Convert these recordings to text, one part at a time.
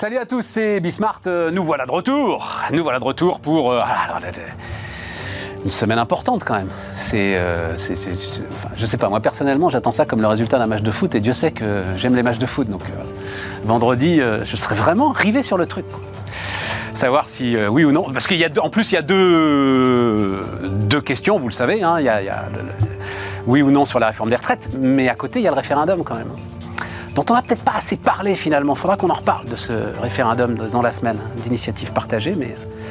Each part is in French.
Salut à tous, c'est Bismart. Euh, Nous voilà de retour. Nous voilà de retour pour euh, ah, une semaine importante quand même. C'est, euh, je sais pas. Moi personnellement, j'attends ça comme le résultat d'un match de foot et Dieu sait que j'aime les matchs de foot. Donc vendredi, je serai vraiment rivé sur le truc. Savoir si oui ou non, parce qu'il y a en plus il y a deux, deux questions, vous le savez. hein. il y a, oui ou non sur la réforme des retraites, mais à côté il y a le référendum quand même dont on n'a peut-être pas assez parlé finalement. Il faudra qu'on en reparle de ce référendum dans la semaine d'initiative partagée, mais euh,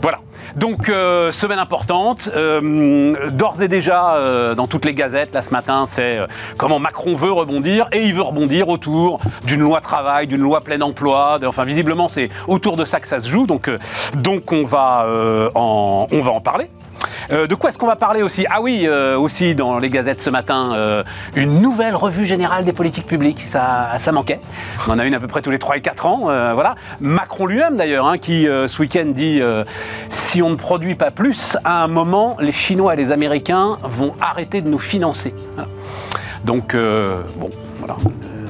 voilà. Donc, euh, semaine importante. Euh, D'ores et déjà, dans toutes les gazettes, là ce matin, c'est comment Macron veut rebondir, et il veut rebondir autour d'une loi travail, d'une loi plein emploi. enfin, visiblement, c'est autour de ça que ça se joue. Donc, donc on, va, on va en parler. Euh, de quoi est-ce qu'on va parler aussi Ah oui, euh, aussi dans les gazettes ce matin, euh, une nouvelle revue générale des politiques publiques. Ça, manquait. On en a une à peu près tous les 3 et 4 ans. voilà. Macron lui-même d'ailleurs, hein, qui ce week-end dit si on ne produit pas plus, à un moment, les Chinois et les Américains vont arrêter de nous financer. Donc, bon, voilà,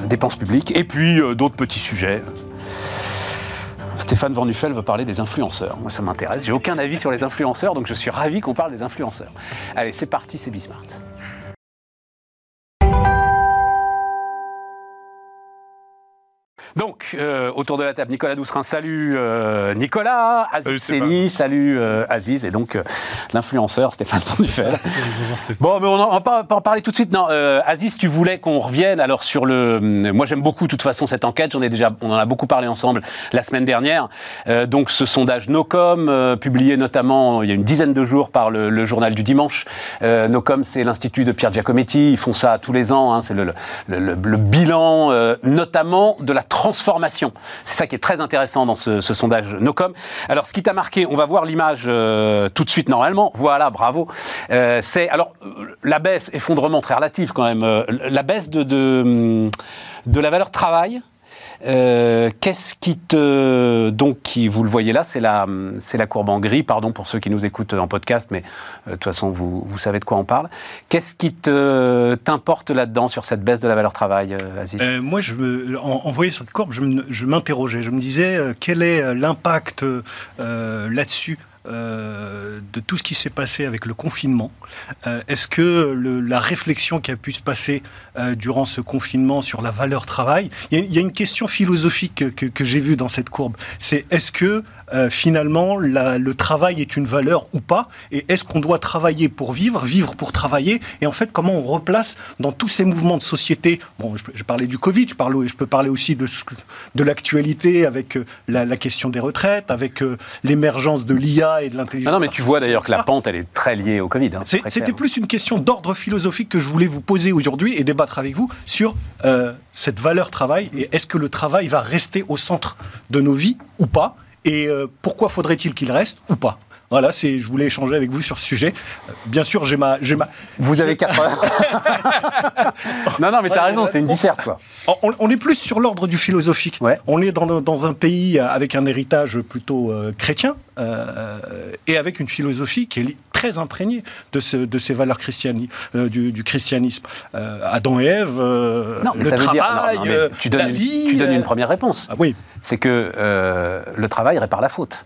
dépenses publiques. Et puis d'autres petits sujets. Stéphane Van veut parler des influenceurs. Moi, ça m'intéresse. J'ai aucun avis sur les influenceurs, donc je suis ravi qu'on parle des influenceurs. Allez, c'est parti, c'est Bismart. Donc, euh, autour de la table, Nicolas Doucerin, salut euh, Nicolas, Salut, Aziz. Seni, salut euh, Aziz, et donc euh, l'influenceur Stéphane. Bonjour Stéphane. Bon, mais on va pas, pas en parler tout de suite. Non, euh, Aziz, tu voulais qu'on revienne alors sur le. Moi, j'aime beaucoup, de toute façon, cette enquête. J'en ai déjà, on en a beaucoup parlé ensemble la semaine dernière. Euh, donc, ce sondage Nocom, euh, publié notamment il y a une dizaine de jours par le, le journal du dimanche. Euh, Nocom, c'est l'institut de Pierre Giacometti. Ils font ça tous les ans. hein. C'est le, le- le- le bilan, euh, notamment de la transformation. C'est ça qui est très intéressant dans ce, sondage Nocom. Alors, ce qui t'a marqué, on va voir l'image euh, tout de suite normalement. Voilà, bravo. Euh, c'est alors euh, la baisse, effondrement très relatif quand même. la baisse de, de, de la valeur travail. Euh, Qu'est-ce qui te donc qui vous le voyez là c'est la c'est la courbe en gris pardon pour ceux qui nous écoutent en podcast mais euh, de toute façon vous, vous savez de quoi on parle. Qu'est-ce qui te t'importe là-dedans sur cette baisse de la valeur travail euh, Aziz? Euh, moi, je me, en, en voyant cette courbe, je me- je m'interrogeais. Je me disais, euh, quel est l'impact là-dessus? Euh, de tout ce qui s'est passé avec le confinement. Euh, Est-ce que la réflexion qui a pu se passer euh, durant ce confinement sur la valeur travail, il y a, une question philosophique que, j'ai vue dans cette courbe. C'est est-ce que finalement le travail est une valeur ou pas? Et est-ce qu'on doit travailler pour vivre, vivre pour travailler? Et en fait, comment on replace dans tous ces mouvements de société? Bon, je, parlais du Covid, je, parle, je peux parler aussi de, de l'actualité avec la, question des retraites, avec l'émergence de l'IA et de l'intelligence. non, non mais tu vois d'ailleurs que la pente elle est très liée au Covid hein, C'était plus une question d'ordre philosophique que je voulais vous poser aujourd'hui et débattre avec vous sur euh, cette valeur travail et est-ce que le travail va rester au centre de nos vies ou pas et euh, pourquoi faudrait-il qu'il reste ou pas? Voilà, c'est, je voulais échanger avec vous sur ce sujet. Euh, Bien sûr, j'ai ma, j'ai ma, vous avez 4 heures non non mais t'as raison c'est une disserte quoi On, on est plus sur l'ordre du philosophique. Ouais. On est dans, dans un pays avec un héritage plutôt euh, chrétien euh, et avec une philosophie qui est très imprégnée de, ce- de ces valeurs christiani- euh, du, du christianisme. Adam et Ève, non mais le ça veut dire non, travail, non, mais tu donnes, la vie. tu donnes une première réponse ah oui, c'est que le travail répare la faute.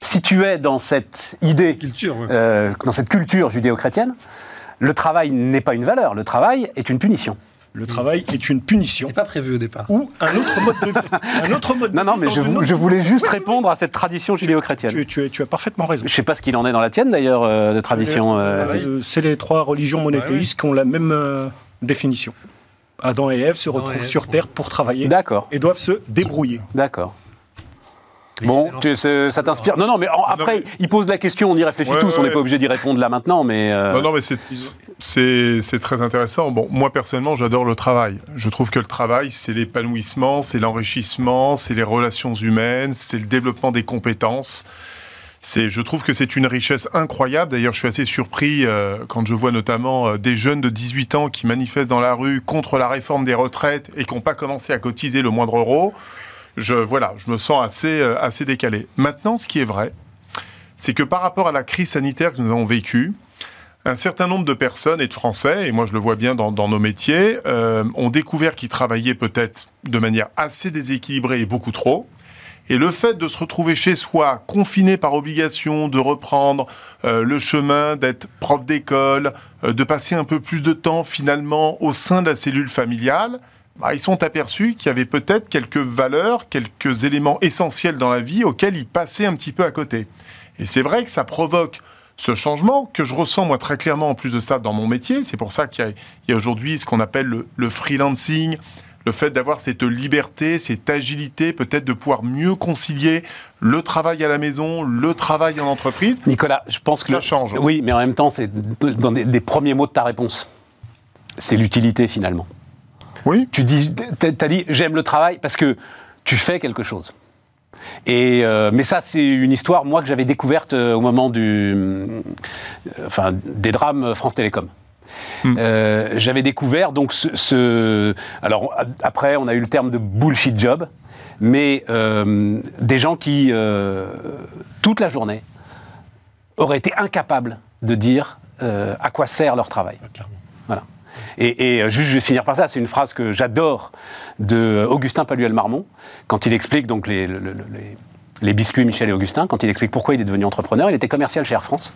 Si tu es dans cette idée, Culture, ouais. euh, dans cette culture judéo-chrétienne, le travail n'est pas une valeur, le travail est une punition. le travail est une punition C'est pas prévu au départ. ou un autre mode de vie. Un autre mode de Non, non, mais je, voulais juste répondre à cette tradition judéo-chrétienne. Tu, tu- tu as parfaitement raison. Je sais pas ce qu'il en est dans la tienne d'ailleurs, euh, de tradition. euh, euh, C'est les trois religions monothéistes qui ont la même euh, définition. Adam et Ève se retrouvent Ève, sur. Terre pour travailler D'accord, et doivent se débrouiller. d'accord. Bon, tu- ça t'inspire Non, non, mais en- après, mais- il pose la question, on y réfléchit Ouais, tous, on n'est ouais. pas obligé d'y répondre là maintenant, mais. euh, Non, non, mais c'est- très intéressant. Bon, moi personnellement, j'adore le travail. Je trouve que le travail, c'est l'épanouissement, c'est l'enrichissement, c'est les relations humaines, c'est le développement des compétences. Je trouve que c'est une richesse incroyable. D'ailleurs, je suis assez surpris euh, quand je vois notamment euh, des jeunes de 18 ans qui manifestent dans la rue contre la réforme des retraites et qui n'ont pas commencé à cotiser le moindre euro. Je, voilà, je me sens assez, euh, assez décalé. Maintenant, ce qui est vrai, c'est que par rapport à la crise sanitaire que nous avons vécue, un certain nombre de personnes et de Français, et moi je le vois bien dans, nos métiers, euh, ont découvert qu'ils travaillaient peut-être de manière assez déséquilibrée et beaucoup trop. Et le fait de se retrouver chez soi, confiné par obligation, de reprendre euh, le chemin, d'être prof d'école, de passer un peu plus de temps finalement au sein de la cellule familiale, bah, ils sont aperçus qu'il y avait peut-être quelques valeurs, quelques éléments essentiels dans la vie auxquels ils passaient un petit peu à côté. Et c'est vrai que ça provoque ce changement que je ressens moi très clairement en plus de ça dans mon métier. C'est pour ça qu'il y a, aujourd'hui ce qu'on appelle le, freelancing, le fait d'avoir cette liberté, cette agilité, peut-être de pouvoir mieux concilier le travail à la maison, le travail en entreprise. Nicolas, je pense que ça change. Oui, mais en même temps, c'est dans des, premiers mots de ta réponse. C'est l'utilité finalement. Oui. Tu dis, as dit j'aime le travail parce que tu fais quelque chose. Et, euh, mais ça, c'est une histoire, moi, que j'avais découverte euh, au moment du, euh, enfin, des drames France Télécom. Hmm. j'avais découvert donc ce, Alors après, on a eu le terme de bullshit job, mais des gens qui, toute la journée, auraient été incapables de dire à quoi sert leur travail. Voilà. Et, euh, juste, je vais finir par ça. C'est une phrase que j'adore de Augustin Paluel-Marmont, quand il explique donc les, biscuits Michel et Augustin, quand il explique pourquoi il est devenu entrepreneur. Il était commercial chez Air France.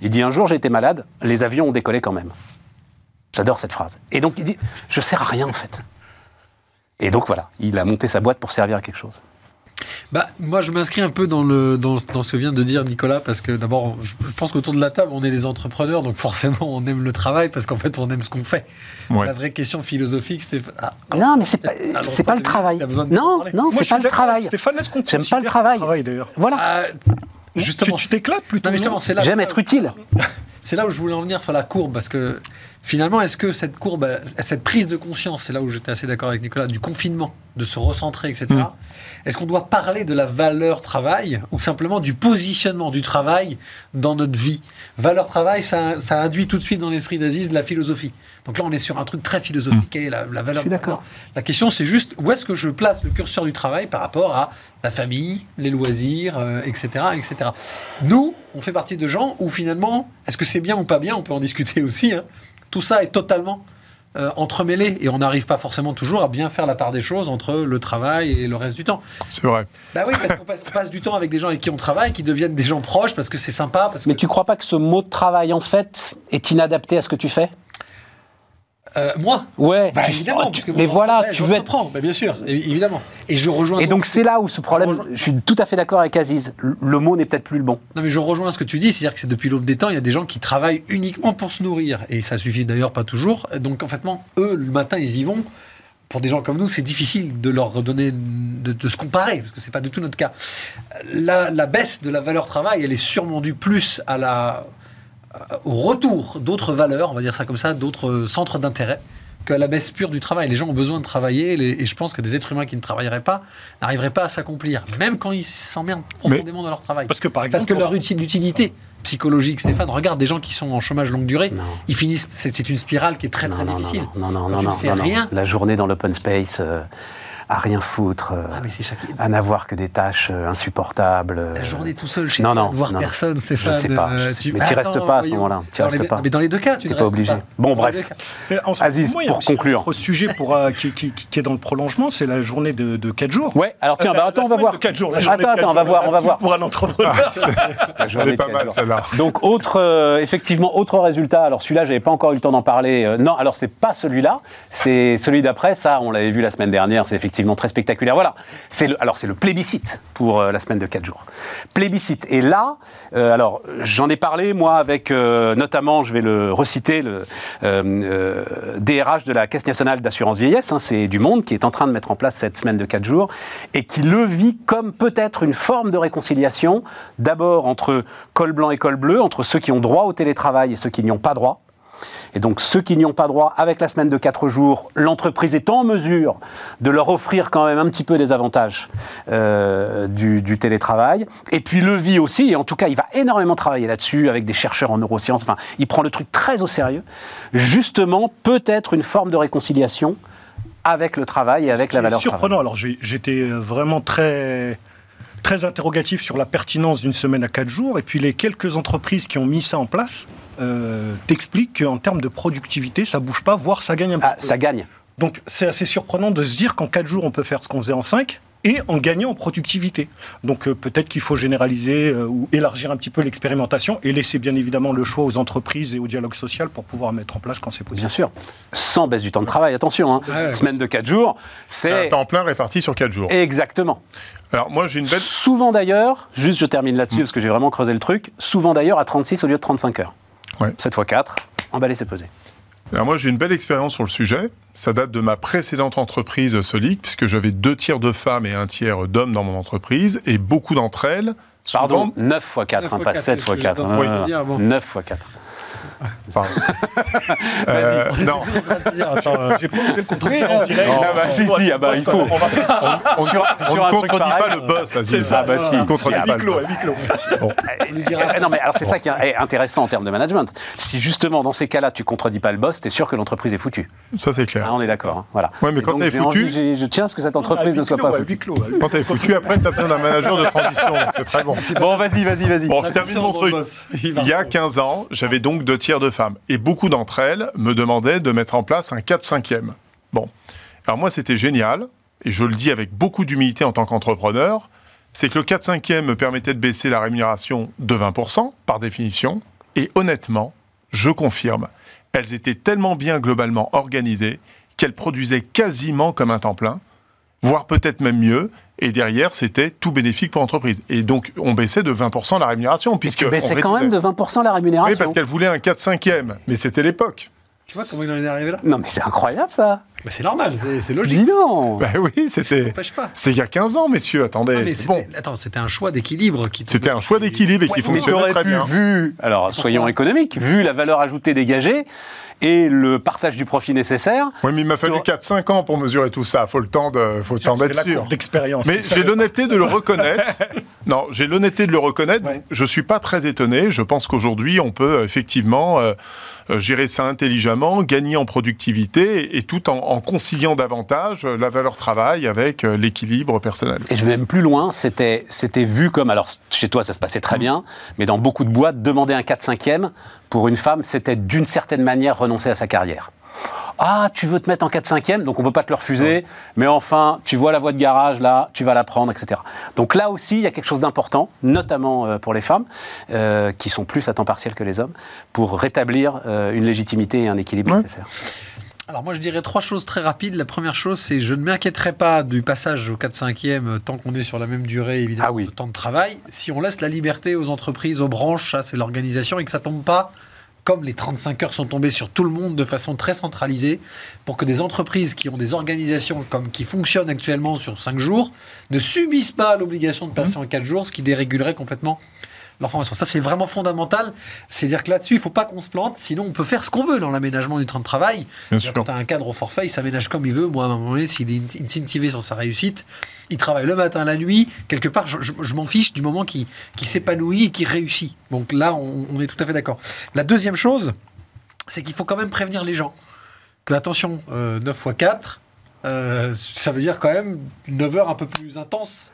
Il dit un jour j'ai été malade, les avions ont décollé quand même. J'adore cette phrase. Et donc il dit je sers à rien en fait. Et donc voilà, il a monté sa boîte pour servir à quelque chose. Bah, moi, je m'inscris un peu dans, le, dans, dans, ce que vient de dire Nicolas, parce que d'abord, je, pense qu'autour de la table, on est des entrepreneurs, donc forcément, on aime le travail, parce qu'en fait, on aime ce qu'on fait. La vraie question philosophique, c'est. Ah, non, mais c'est pas, c'est pas le travail. Non, non, c'est pas le travail. Stéphane, est-ce qu'on J'aime pas le travail. Voilà. Ah, justement, tu t'éclates plutôt. J'aime être utile. C'est là où je voulais en venir sur la courbe, parce que finalement, est-ce que cette courbe, cette prise de conscience, c'est là où j'étais assez d'accord avec Nicolas, du confinement, de se recentrer, etc. Mm. Est-ce qu'on doit parler de la valeur travail ou simplement du positionnement du travail dans notre vie? Valeur travail, ça, induit tout de suite dans l'esprit d'Aziz la philosophie. Donc là, on est sur un truc très philosophique, mm. la, la, valeur. Je suis d'accord. La question, c'est juste où est-ce que je place le curseur du travail par rapport à la famille, les loisirs, etc., euh, etc. Nous, on fait partie de gens où finalement, est-ce que c'est bien ou pas bien? On peut en discuter aussi. Hein. Tout ça est totalement euh, entremêlés et on n'arrive pas forcément toujours à bien faire la part des choses entre le travail et le reste du temps. C'est vrai. Bah oui, parce qu'on passe, du temps avec des gens avec qui on travaille, qui deviennent des gens proches parce que c'est sympa. Parce Mais tu crois pas que ce mot de travail en fait est inadapté à ce que tu fais? Euh, moi Ouais. Bah, évidemment. mais voilà, tu veux être. Bah, bien sûr, évidemment. Et je rejoins. Et donc c'est là où ce problème. Je, suis tout à fait d'accord avec Aziz. Le mot n'est peut-être plus le bon. Non, mais je rejoins ce que tu dis, c'est-à-dire que c'est depuis l'aube des temps, il y a des gens qui travaillent uniquement pour se nourrir, et ça suffit d'ailleurs pas toujours. Donc en fait, eux, le matin, ils y vont. Pour des gens comme nous, c'est difficile de leur redonner, de, se comparer, parce que c'est pas du tout notre cas. La, la baisse de la valeur travail, elle est sûrement due plus à la au retour d'autres valeurs, on va dire ça comme ça, d'autres centres d'intérêt que la baisse pure du travail. Les gens ont besoin de travailler et je pense que des êtres humains qui ne travailleraient pas n'arriveraient pas à s'accomplir, même quand ils s'emmerdent profondément dans leur travail. Parce que, par exemple, parce que leur utilité psychologique, Stéphane, regarde des gens qui sont en chômage longue durée, ils finissent, c'est une spirale qui est très très difficile. Non, non, non, non, non, rien. La journée dans l'open space. Euh, à rien foutre, euh, ah, à n'avoir que des tâches euh, insupportables. La euh. journée tout seul chez non, toi, non, voir personne, Stéphane. Je sais pas. tu... Mais tu restes pas à ce moment-là. Tu restes pas. Mais dans les deux cas, tu n'es pas obligé. Bon, bref. Aziz, pour conclure. Autre sujet pour, qui, est dans le prolongement, c'est la journée de, de 4 jours. Ouais. Alors tiens, bah, attends, on va voir. Jours, attends, attends, on va voir, on va voir. Pour un entrepreneur. J'en pas mal celle-là. Donc autre, effectivement, autre résultat. Alors celui-là, j'avais pas encore eu le temps d'en parler. Non, alors c'est pas celui-là, c'est celui d'après. Ça, on l'avait vu la semaine dernière. C'est effectivement très spectaculaire voilà. C'est alors c'est le plébiscite pour euh, la semaine de 4 jours. Plébiscite. Et là, euh, alors j'en ai parlé moi avec euh, notamment, je vais le reciter, le DRH de la Caisse nationale d'assurance vieillesse. Hein, c'est du Monde qui est en train de mettre en place cette semaine de 4 jours et qui le vit comme peut-être une forme de réconciliation. D'abord entre col blanc et col bleu, entre ceux qui ont droit au télétravail et ceux qui n'y ont pas droit. Et donc ceux qui n'y ont pas droit, avec la semaine de 4 jours, l'entreprise est en mesure de leur offrir quand même un petit peu des avantages euh, du, télétravail. Et puis le vit aussi, et en tout cas il va énormément travailler là-dessus avec des chercheurs en neurosciences, enfin il prend le truc très au sérieux. Justement, peut-être une forme de réconciliation avec le travail et avec la valeur surprenant. Alors j'étais vraiment très très interrogatif sur la pertinence d'une semaine à quatre jours. Et puis les quelques entreprises qui ont mis ça en place euh, t'expliquent qu'en termes de productivité, ça bouge pas, voire ça gagne un Ah, peu. ça gagne. Donc c'est assez surprenant de se dire qu'en 4 jours, on peut faire ce qu'on faisait en 5 et en gagnant en productivité. Donc euh, peut-être qu'il faut généraliser euh, ou élargir un petit peu l'expérimentation et laisser bien évidemment le choix aux entreprises et au dialogue social pour pouvoir mettre en place quand c'est Bien possible. sûr. Sans baisse du temps de travail, attention. hein. Ouais. Semaine de 4 jours, C'est un temps plein réparti sur 4 jours. Exactement. Alors moi j'ai une belle... Souvent d'ailleurs, juste je termine là-dessus parce que j'ai vraiment creusé le truc, souvent d'ailleurs à 36 au lieu de 35 heures. Ouais. 7 fois 4, emballé c'est pesé. Alors moi j'ai une belle expérience sur le sujet. Ça date de ma précédente entreprise Solic, puisque j'avais deux tiers de femmes et un tiers d'hommes dans mon entreprise, et beaucoup d'entre elles... Pardon, souvent- 9 fois 4, 9 hein, fois pas 4, 7 fois je- 4. j'étais en train de dire, bon. 9 fois 4. Pardon. Euh, non, Attends, euh, j'ai pas osé le contredire en direct. Non, Ah bah, si, si, ah bah, il faut. on, Sur- on sur ne contredit pareil, pas le boss, Aziz. C'est ça, Ah bah si. Contredit pas le clos, boss. Non mais alors c'est ça qui est intéressant en termes de management. Si justement dans ces cas-là tu contredis pas le boss, t'es sûr que l'entreprise est foutue. Ça c'est Ah, clair. on est d'accord. hein, Voilà. Ouais, mais Et quand je tiens à ce que cette entreprise ne soit pas foutue. Quand t'es foutu, après t'as besoin d'un manager de transition. C'est très bon. Bon vas-y, vas-y, vas-y. Bon, je termine mon truc. Il Il y a 15 ans, j'avais donc deux tiers de femmes. Et beaucoup d'entre elles me demandaient de mettre en place un 4-5e. Bon. Alors moi, c'était génial. Et je le dis avec beaucoup d'humilité en tant qu'entrepreneur. C'est que le 4-5e me permettait de baisser la rémunération de 20%, par définition. Et honnêtement, je confirme, elles étaient tellement bien globalement organisées qu'elles produisaient quasiment comme un temps plein, voire peut-être même mieux. Et derrière, c'était tout bénéfique pour l'entreprise. Et donc, on baissait de 20% la rémunération. Puisque on baissais quand même de 20% la rémunération. Oui, parce qu'elle voulait un 4-5e, mais c'était l'époque. Tu vois comment il en est arrivé là? Non mais c'est incroyable ça. Bah, C'est normal, c'est- logique. Dis donc. Ben oui, Ça c'était. n'empêche pas. C'est il y a 15 ans, messieurs, attendez. Ah, mais c'est bon. c'était- Attends, c'était un choix d'équilibre qui. C'était un choix d'équilibre et qui mais fonctionnait très pu, bien. vu, alors soyons économiques, vu la valeur ajoutée dégagée et le partage du profit nécessaire, Oui, mais il m'a fallu T'aurais- 4-5 ans pour mesurer tout ça. Faut le temps de, faut le temps d'être sûr. d'expérience. Mais j'ai l'honnêteté de le reconnaître. Non, j'ai l'honnêteté de le reconnaître. Ouais. Je suis pas très étonné. Je pense qu'aujourd'hui, on peut effectivement euh, gérer ça intelligemment, gagner en productivité et, et tout en, en conciliant davantage euh, la valeur travail avec euh, l'équilibre personnel. Et je vais même plus loin, c'était, c'était vu comme, alors chez toi ça se passait très bien, mais dans beaucoup de boîtes, demander un 4-5e pour une femme, c'était d'une certaine manière renoncer à sa carrière. Ah, tu veux te mettre en 4-5e, donc on peut pas te le refuser, mais enfin, tu vois la voie de garage là, tu vas la prendre, etc. Donc là aussi, il y a quelque chose d'important, notamment euh, pour les femmes, euh, qui sont plus à temps partiel que les hommes, pour rétablir euh, une légitimité et un équilibre Ouais. nécessaire. Alors moi je dirais trois choses très rapides. La première chose c'est je ne m'inquiéterai pas du passage au 4-5e euh, tant qu'on est sur la même durée évidemment Ah oui. de temps de travail. Si on laisse la liberté aux entreprises, aux branches, ça c'est l'organisation et que ça tombe pas comme les 35 heures sont tombées sur tout le monde de façon très centralisée, pour que des entreprises qui ont des organisations comme qui fonctionnent actuellement sur 5 jours ne subissent pas l'obligation de passer en 4 jours, ce qui dérégulerait complètement leur formation. Ça, c'est vraiment fondamental. C'est-à-dire que là-dessus, il ne faut pas qu'on se plante, sinon on peut faire ce qu'on veut dans l'aménagement du temps de travail. Bien C'est-à-dire sûr. Quand tu as un cadre au forfait, il s'aménage comme il veut. Moi, à un moment donné, s'il est incentivé sur sa réussite, il travaille le matin, la nuit. Quelque part, je, je- je m'en fiche du moment qu'il s'épanouit et qu'il réussit. Donc là, on, on est tout à fait d'accord. La deuxième chose, c'est qu'il faut quand même prévenir les gens que, attention, euh, 9 x 4, euh, ça veut dire quand même 9 heures un peu plus intenses.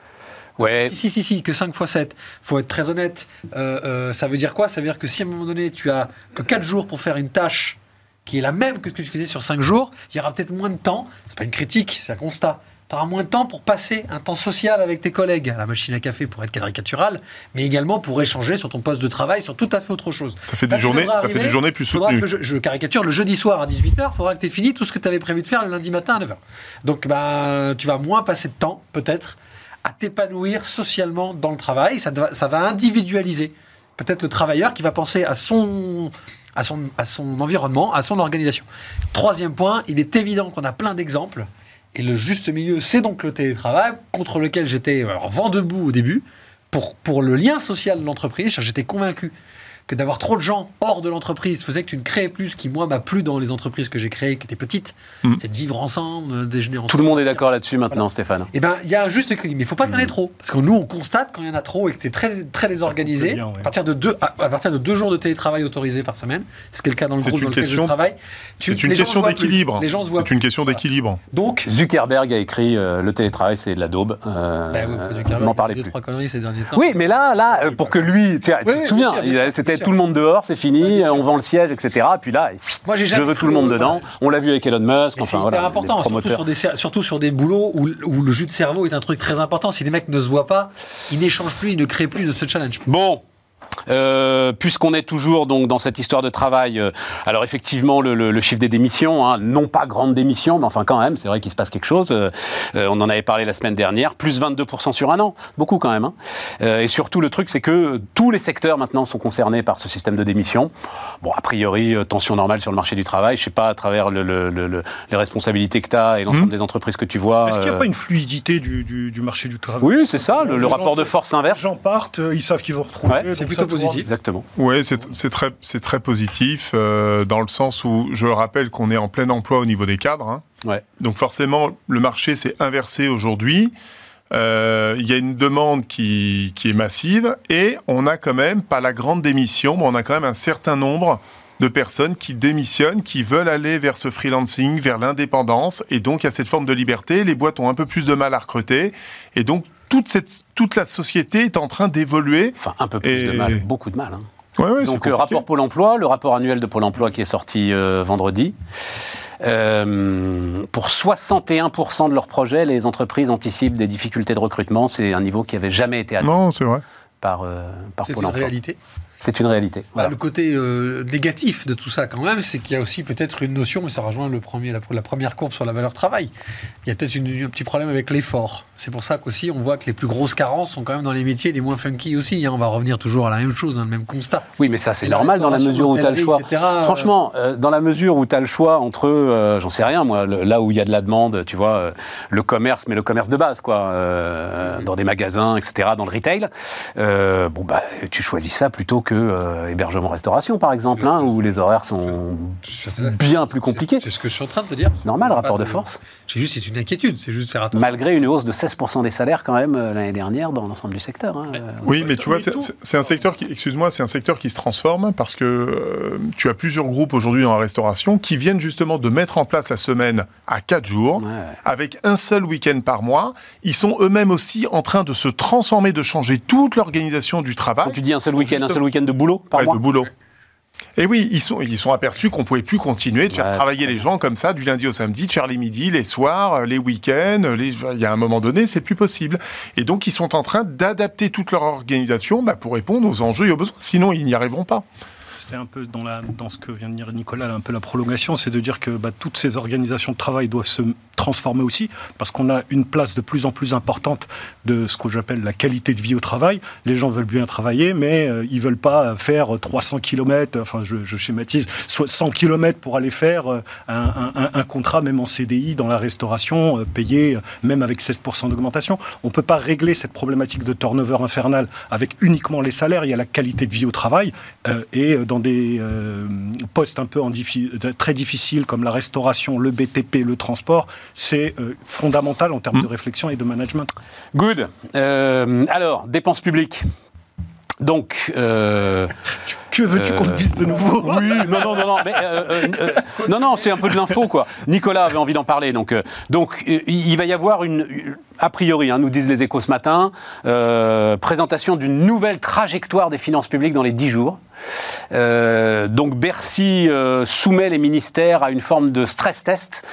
Ouais, Si, si, si, si, que 5 x 7. faut être très honnête. Euh, euh, ça veut dire quoi? Ça veut dire que si à un moment donné, tu as que 4 jours pour faire une tâche qui est la même que ce que tu faisais sur 5 jours, il y aura peut-être moins de temps. C'est pas une critique, c'est un constat. Tu auras moins de temps pour passer un temps social avec tes collègues à la machine à café pour être caricatural, mais également pour échanger sur ton poste de travail, sur tout à fait autre chose. Ça fait des journées, ça fait des journées plus soutenues. que je, je caricature le jeudi soir à 18h, il faudra que tu aies fini tout ce que tu avais prévu de faire le lundi matin à 9h. Donc ben, tu vas moins passer de temps, peut-être, à t'épanouir socialement dans le travail. Ça, ça va individualiser peut-être le travailleur qui va penser à son, à, son, à son environnement, à son organisation. Troisième point, il est évident qu'on a plein d'exemples. Et le juste milieu, c'est donc le télétravail, contre lequel j'étais vent debout au début, pour, pour le lien social de l'entreprise. J'étais convaincu que d'avoir trop de gens hors de l'entreprise faisait que tu ne créais plus, ce qui moi m'a plu dans les entreprises que j'ai créées, qui étaient petites, Mm. c'est de vivre ensemble, euh, déjeuner ensemble. Tout le monde est d'accord là-dessus maintenant, Stéphane. Eh ben, il y a un juste équilibre. Mais il faut pas qu'il y en ait trop. Parce que nous, on constate quand il y en a trop et que tu es très, très désorganisé, bien, ouais. à, partir de deux, à, à partir de deux jours de télétravail autorisés par semaine, ce qui est le cas dans le groupe dans lequel question- je travaille. tu- C'est une question d'équilibre. Les gens se voient C'est une question d'équilibre. Donc, Zuckerberg a écrit euh, le télétravail c'est de la daube. Euh, bah oui, euh, Zuckerberg, n'en parlez dit deux, plus. trois conneries ces derniers temps. Oui, mais là, là, pour que lui, tiens, Oui, tu oui, te souviens, bien bien c'était tout le monde dehors, c'est fini, on vend le siège, etc. Puis là, Moi, je veux tout le monde dedans. On l'a vu avec Elon Musk. Enfin, c'est voilà, important, surtout sur, des, surtout sur des boulots où, où le jus de cerveau est un truc très important. Si les mecs ne se voient pas, ils n'échangent plus, ils ne créent plus, ils ne se challenge plus. Bon. Euh, puisqu'on est toujours donc dans cette histoire de travail, euh, alors effectivement le, le- le chiffre des démissions, hein, non pas grande démission, mais enfin quand même, c'est vrai qu'il se passe quelque chose. euh, euh, on en avait parlé la semaine dernière, plus 22% sur un an, beaucoup quand même. hein. Euh, et surtout le truc, c'est que tous les secteurs maintenant sont concernés par ce système de démission. Bon, a priori, tension normale sur le marché du travail. Je sais pas à travers le- le- le- le- les responsabilités que tu as et l'ensemble des entreprises que tu vois. Est-ce qu'il n'y a pas une fluidité du, du- du marché du travail? Oui, c'est ça, le, Les rapport de force Les inverse. gens partent, ils savent qu'ils vont retrouver. Ouais, c'est plutôt. Positif. Exactement. Oui, c'est très, c'est très positif euh, dans le sens où je rappelle qu'on est en plein emploi au niveau des cadres. hein. Ouais. Donc forcément, le marché s'est inversé aujourd'hui. Euh, Il y a une demande qui, qui est massive et on a quand même, pas la grande démission, mais on a quand même un certain nombre de personnes qui démissionnent, qui veulent aller vers ce freelancing, vers l'indépendance. Et donc, il y a cette forme de liberté. Les boîtes ont un peu plus de mal à recruter. Et donc, toute, cette, toute la société est en train d'évoluer. Enfin, un peu plus Et- de mal, beaucoup de mal. hein. Ouais, ouais, c'est Donc, euh, rapport Pôle emploi, le rapport annuel de Pôle emploi qui est sorti euh, vendredi. Euh, pour 61% de leurs projets, les entreprises anticipent des difficultés de recrutement. C'est un niveau qui avait jamais été atteint Non, c'est vrai. par, euh, par C'est Pôle une emploi. réalité. C'est une réalité. Bah, le côté euh, négatif de tout ça, quand même, c'est qu'il y a aussi peut-être une notion, et ça rejoint le premier, la, la première courbe sur la valeur travail. Il y a peut-être un petit problème avec l'effort. C'est pour ça qu'aussi, on voit que les plus grosses carences sont quand même dans les métiers les moins funky aussi. hein. On va revenir toujours à la même chose, hein, le même constat. Oui, mais ça, c'est Et la normal dans la mesure où tu as le choix. etc., euh, Franchement, euh, dans la mesure où tu as le choix entre, euh, j'en sais rien, moi, le- là où il y a de la demande, tu vois, euh, le commerce, mais le commerce de base, quoi, euh, dans des magasins, etc., dans le retail, euh, bon, bah, tu choisis ça plutôt que euh, hébergement-restauration, par exemple, hein, où les horaires sont bien plus compliqués. C'est ce que je suis en train de te dire. Normal, rapport de force. C'est juste, c'est une inquiétude. C'est juste faire attention. Malgré une hausse de 16% des salaires, quand même, euh, l'année dernière, dans l'ensemble du secteur. hein. Euh, Oui, mais tu vois, c'est- un secteur qui, excuse-moi, c'est un secteur qui se transforme parce que euh, tu as plusieurs groupes aujourd'hui dans la restauration qui viennent justement de mettre en place la semaine à quatre jours Ouais. avec un seul week-end par mois. Ils sont eux-mêmes aussi en train de se transformer, de changer toute l'organisation du travail. Quand tu dis un seul week-end, un seul week-end de boulot par Ouais, mois de boulot. Et oui, ils sont, ils sont aperçus qu'on pouvait plus continuer de faire Ouais, travailler les gens comme ça du lundi au samedi, de faire les midis, les soirs, euh, les week-ends. Les... Il y a un moment donné, c'est plus possible. Et donc, ils sont en train d'adapter toute leur organisation bah, pour répondre aux enjeux et aux besoins. Sinon, ils n'y arriveront pas. C'était un peu dans, ce que vient de dire Nicolas, un peu la prolongation, c'est de dire que bah, toutes ces organisations de travail doivent se transformer aussi, parce qu'on a une place de plus en plus importante de ce que j'appelle la qualité de vie au travail. Les gens veulent bien travailler, mais euh, ils veulent pas faire 300 km, enfin je, schématise, soit 100 km pour aller faire euh, un, contrat, même en CDI, dans la restauration, euh, payé euh, même avec 16% d'augmentation. On peut pas régler cette problématique de turnover infernal avec uniquement les salaires. Il y a la qualité de vie au travail et dans des euh, postes un peu en diffi- de- très difficiles comme la restauration, le BTP, le transport, c'est euh, fondamental en termes de réflexion et de management. Good. Euh, alors, dépenses publiques. Donc, euh, Que veux-tu qu'on dise de nouveau oui, non, non, non, non, euh, euh, euh, non, non, c'est un peu de l'info, quoi. Nicolas avait envie d'en parler, donc, euh, euh, il va y avoir une, a priori, hein, nous disent les échos ce matin, euh, présentation d'une nouvelle trajectoire des finances publiques dans les 10 jours. Euh, donc Bercy euh, soumet les ministères à une forme de stress test.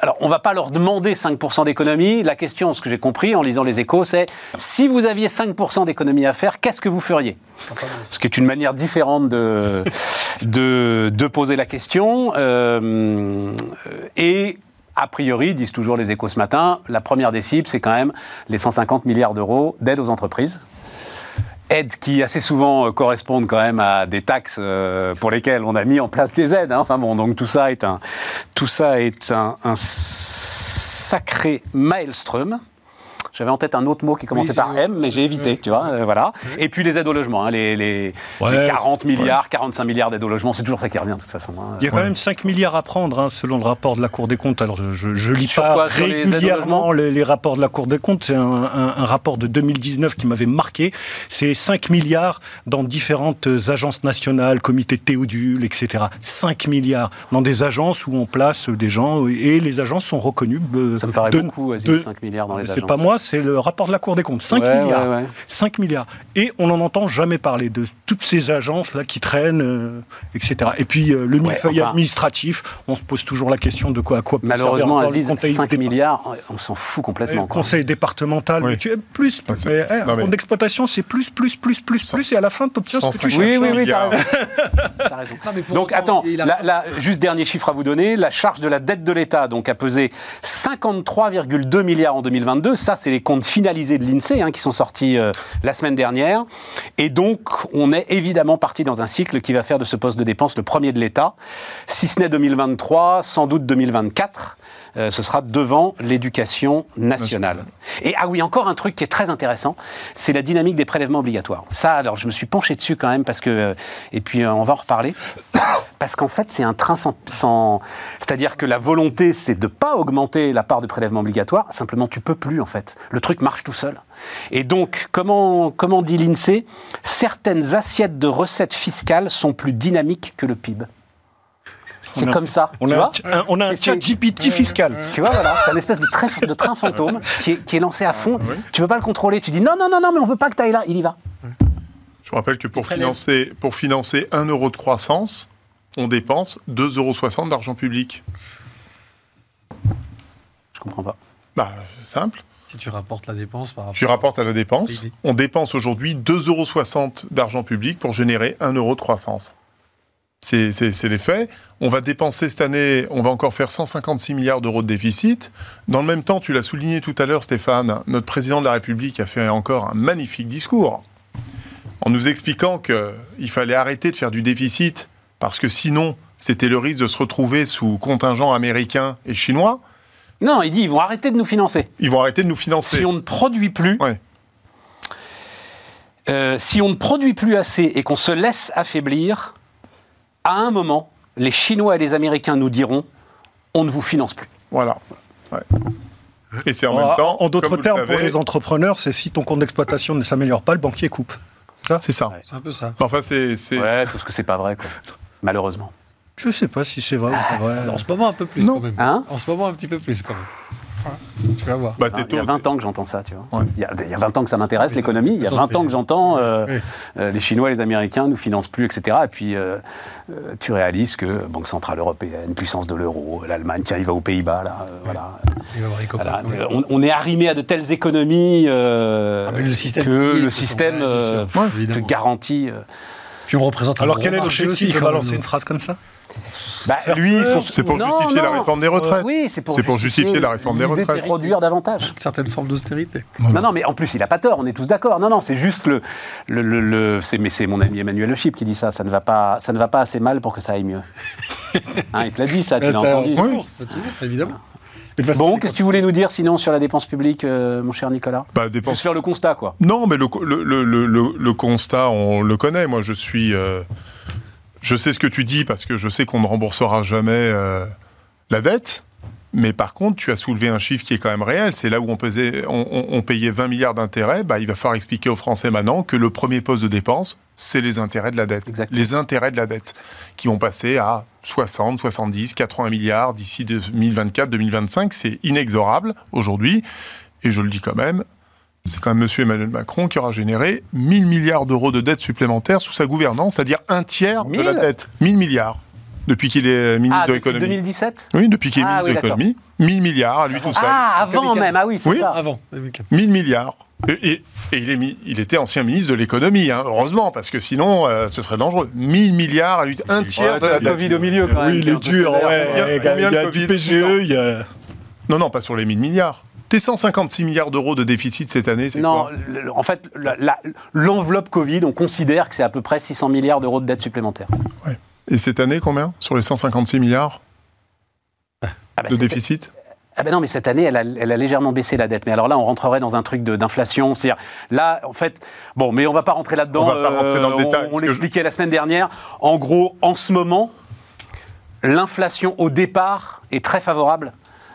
Alors, on va pas leur demander 5% d'économie. La question, ce que j'ai compris en lisant les échos, c'est si vous aviez 5% d'économie à faire, qu'est-ce que vous feriez? Ce qui est une manière différente de, de, de poser la question. Euh, et a priori, disent toujours les échos ce matin, la première des cibles, c'est quand même les 150 milliards d'euros d'aide aux entreprises aides qui assez souvent euh, correspondent quand même à des taxes euh, pour lesquelles on a mis en place des aides. hein. Enfin bon, donc tout ça est un, tout ça est un, un sacré maelstrom. J'avais en tête un autre mot qui commençait Oui, par c'est- M, mais j'ai évité, tu vois, euh, voilà. Et puis les aides au logement, hein, les, les- Ouais, les 40 milliards, 45 milliards d'aides au logement, c'est toujours ça qui revient de toute façon. hein. Il y a quand même 5 milliards à prendre, hein, selon le rapport de la Cour des comptes. Alors, je, je lis Sur pas quoi? Régulièrement les, les rapports de la Cour des comptes. C'est un, un- un rapport de 2019 qui m'avait marqué. C'est 5 milliards dans différentes agences nationales, comités Théodule, etc. 5 milliards dans des agences où on place des gens et les agences sont reconnues. euh, Ça me paraît de- beaucoup, Aziz, de- 5 milliards dans les C'est agences. pas moi, c'est le rapport de la Cour des comptes. 5 Ouais, milliards. ouais, ouais. 5 milliards. Et on n'en entend jamais parler de toutes ces agences-là qui traînent, euh, etc. Et puis euh, le millefeuille enfin- administratif, on se pose toujours la question de quoi à quoi peut Malheureusement, Aziz, conseil 5 dépa- milliards, on s'en fout complètement. quoi. conseil départemental, Oui. mais tu plus, Ouais, c'est- mais, eh, non, mais- en exploitation, c'est plus, plus, plus, plus, plus, et à la fin, tu obtiens ce que tu 150 cherches. Oui, oui, oui, t'as milliards. raison. T'as raison. Non, mais pour Donc autant, attends, il a- la- la- juste dernier chiffre à vous donner, la charge de la dette de l'État donc a pesé 53,2 milliards en 2022. Ça, c'est les comptes finalisés de l'INSEE hein, qui sont sortis euh, la semaine dernière. Et donc, on est évidemment parti dans un cycle qui va faire de ce poste de dépense le premier de l'État. Si ce n'est 2023, sans doute 2024. Euh, ce sera devant l'éducation nationale. Et ah oui, encore un truc qui est très intéressant, c'est la dynamique des prélèvements obligatoires. Ça, alors je me suis penché dessus quand même parce que, euh, et puis euh, on va en reparler, parce qu'en fait c'est un train sans, sans- c'est-à-dire que la volonté c'est de pas augmenter la part de prélèvements obligatoires, simplement tu peux plus en fait. Le truc marche tout seul. Et donc, comment, comment dit l'INSEE Certaines assiettes de recettes fiscales sont plus dynamiques que le PIB. C'est On a- comme ça. On tu a, vois un, on a un chat GPT fiscal. tu vois, voilà, t'as une espèce de, train- de train fantôme qui est, qui est lancé à fond. Tu peux pas le contrôler. Tu dis non, non, non, non, mais on veut pas que tu ailles là. Il y va. Je vous rappelle que pour financer, pour financer 1 euro de croissance, on dépense 2,60 euros d'argent public. Je comprends pas. Bah, simple. Si tu rapportes la dépense par rapport. Tu rapportes à la dépense. Oui, oui. On dépense aujourd'hui 2,60 euros d'argent public pour générer 1 euro de croissance. C'est les faits. On va dépenser cette année, on va encore faire 156 milliards d'euros de déficit. Dans le même temps, tu l'as souligné tout à l'heure, Stéphane, notre président de la République a fait encore un magnifique discours en nous expliquant qu'il fallait arrêter de faire du déficit parce que sinon, c'était le risque de se retrouver sous contingent américain et chinois. Non, il dit ils vont arrêter de nous financer. Ils vont arrêter de nous financer. Si on ne produit plus, Ouais. euh, si on ne produit plus assez et qu'on se laisse affaiblir, à un moment, les Chinois et les Américains nous diront on ne vous finance plus. Voilà. Ouais. Et c'est en même temps. en d'autres le termes, pour les entrepreneurs, c'est si ton compte d'exploitation ne s'améliore pas, le banquier coupe. C'est ça. C'est un peu ça. Enfin, c'est. c'est- Ouais, parce que c'est pas vrai, quoi. Malheureusement. Je sais pas si c'est vrai ou pas vrai. En ce moment, un peu plus Non. quand même. Hein? En ce moment, un petit peu plus quand même. Tu vas voir. Bah, t'es il y a tôt- 20 ans que j'entends ça, tu vois. Ouais. Il, y a, il y a 20 ans que ça m'intéresse, l'économie. Il y a ça, 20 c'est- ans que j'entends euh, Oui. euh, les Chinois les Américains nous financent plus, etc. Et puis, euh, tu réalises que Banque Centrale Européenne, puissance de l'euro, l'Allemagne, tiens, il va aux Pays-Bas, là. euh, voilà. Il va voir les copains. Voilà, Oui. on, on est arrimé à de telles économies euh, Ah, le système que le euh, te garantit. euh, Puis on représente un Alors gros quel est marché l'objectif aussi, de balancer une phrase comme ça? Bah, lui, son- C'est pour Non, justifier la non. réforme des retraites. Oui, c'est pour, C'est pour justifier la réforme des retraites. produire davantage. Une certaine forme d'austérité. Non, non, mais en plus, il n'a pas tort, on est tous d'accord. Non, non, c'est juste le. le, le- le- c'est, mais c'est mon ami Emmanuel Le Chip qui dit ça. Ça ne, va pas, ça ne va pas assez mal pour que ça aille mieux. Hein, il te l'a dit, ça, tu l'as Ça, entendu. toujours, ça, toujours, évidemment. Façon, Bon, qu'est-ce que tu voulais nous dire sinon sur la dépense publique, euh, mon cher Nicolas? Bah, dépense- Juste faire le constat, quoi. Non, mais le- le- le- le constat, on le connaît. Moi, je suis. euh, je sais ce que tu dis parce que je sais qu'on ne remboursera jamais euh, la dette. Mais par contre, tu as soulevé un chiffre qui est quand même réel. C'est là où on, pesait, on, on- on payait 20 milliards d'intérêts. Bah, il va falloir expliquer aux Français maintenant que le premier poste de dépense, c'est les intérêts de la dette. Les intérêts de la dette qui vont passer à 60, 70, 80 milliards d'ici 2024, 2025. C'est inexorable aujourd'hui. Et je le dis quand même, c'est quand même M. Emmanuel Macron qui aura généré 1000 milliards d'euros de dettes supplémentaires sous sa gouvernance, c'est-à-dire un tiers de la 1000? dette. 1000 milliards. Depuis qu'il est ministre Ah, de l'économie. 2017 Oui, depuis qu'il est Ah, ministre oui, de l'économie. 1000 milliards à lui tout seul. Ah, avant 2015. même, ah oui, c'est Oui. ça. Avant. 1000 milliards. Et, et- et il, est mis- il était ancien ministre de l'économie, hein, heureusement, parce que sinon, euh, ce serait dangereux. 1000 milliards à lui, un tiers de la dette. Covid au milieu, quand même. Oui, il est dur, ouais. Il y a, il y a le du PGE, il y a... Non, non, pas sur les 1000 milliards. Tes 156 milliards d'euros de déficit cette année, c'est Non, quoi en fait, l'enveloppe Covid, on considère que c'est à peu près 600 milliards d'euros de dette supplémentaire. Et cette année, combien? Sur les 156 milliards Ah bah, de déficit? Ah ben non, mais cette année, elle a, elle a légèrement baissé la dette. Mais alors là, on rentrerait dans un truc de- d'inflation. C'est-à-dire, là, en fait, bon, mais on va pas rentrer là-dedans. On va pas rentrer dans le on- détail, On, l'expliquait la semaine dernière. En gros, en ce moment, l'inflation au départ est très favorable.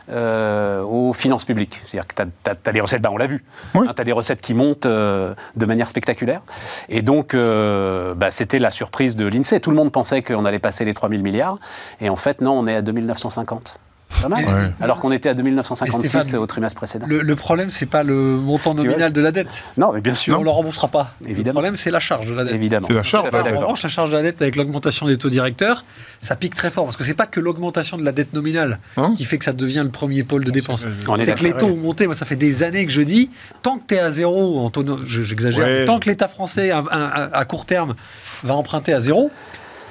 Euh, aux finances publiques. C'est-à-dire que tu as, des recettes, ben on l'a vu, Oui. tu as des recettes qui montent euh, de manière spectaculaire. Et donc, euh, bah, c'était la surprise de l'INSEE. Tout le monde pensait qu'on allait passer les 3000 milliards. Et en fait, non, on est à 2950. Pas mal. Ouais. Alors qu'on était à 2956 Mais Stéphane, au trimestre précédent. Le, le problème, c'est pas le montant nominal de la dette. Non, mais bien sûr. On ne le remboursera pas. Évidemment. Le problème, c'est la charge de la dette. Évidemment. C'est la charge, En revanche, la charge de la dette avec l'augmentation des taux directeurs, ça pique très fort parce que c'est pas que l'augmentation de la dette nominale Hein qui fait que ça devient le premier pôle de dépense. C'est que les taux ont monté. Moi, ça fait des années que je dis tant que tu es à zéro, en taux j'exagère, Ouais. tant que l'État français à, à- à court terme va emprunter à zéro.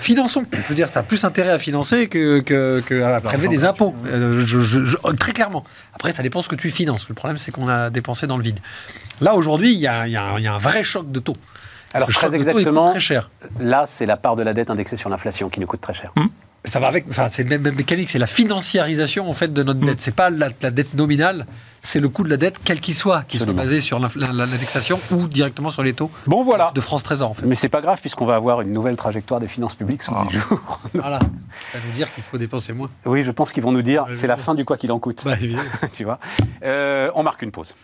Finançons. Je veux dire, tu as plus intérêt à financer que, que, que à prélever des impôts. Euh, je- je- je- très clairement. Après, ça dépend ce que tu finances. Le problème, c'est qu'on a dépensé dans le vide. Là, aujourd'hui, il y a, il y a un- il y a un vrai choc de taux. Alors, Ce très exactement, très cher. Là, c'est la part de la dette indexée sur l'inflation qui nous coûte très cher. Ça va avec, enfin, c'est le même, même mécanique, c'est la financiarisation en fait de notre dette. C'est pas la, la dette nominale, c'est le coût de la dette, quel qu'il soit, qu'il soit basé sur l'indexation ou directement sur les taux Bon, voilà. de France Trésor en fait. Mais c'est pas grave puisqu'on va avoir une nouvelle trajectoire des finances publiques sous Ah. 10 jours. Voilà, ça veut dire qu'il faut dépenser moins. Oui, je pense qu'ils vont nous dire c'est la fin du quoi qu'il en coûte. Bah évidemment. tu vois. Euh, on marque une pause.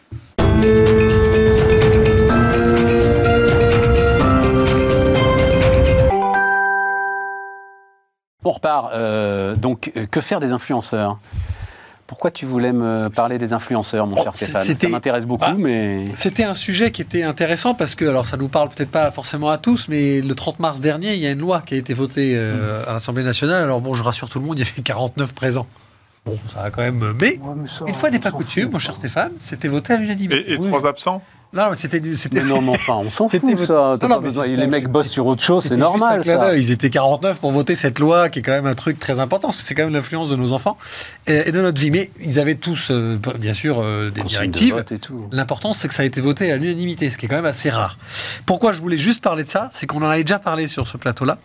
On repart. euh, donc, euh, que faire des influenceurs? Pourquoi tu voulais me parler des influenceurs, mon Bon, cher Stéphane? C'était- Ça m'intéresse beaucoup, Bah, mais... C'était un sujet qui était intéressant parce que, alors ça nous parle peut-être pas forcément à tous, mais le 30 mars dernier, il y a une loi qui a été votée euh, à l'Assemblée nationale. Alors bon, je rassure tout le monde, il y avait 49 présents. Bon, ça a quand même. Mais une fois n'est pas coutume, mon cher Stéphane, c'était voté à l'unanimité. Et, et trois absents? Non, mais c'était du- c'était. Mais non, mais enfin, on s'en fout, ça. T'as Non, pas besoin- Les mecs bossent sur autre chose, c'est normal, ça. Ils étaient 49 pour voter cette loi, qui est quand même un truc très important, parce que c'est quand même l'influence de nos enfants et, de notre vie. Mais ils avaient tous, euh, bien sûr, euh, des Consigne de directives. tout. L'important, c'est que ça a été voté à l'unanimité, ce qui est quand même assez rare. Pourquoi je voulais juste parler de ça C'est qu'on en avait déjà parlé sur ce plateau-là.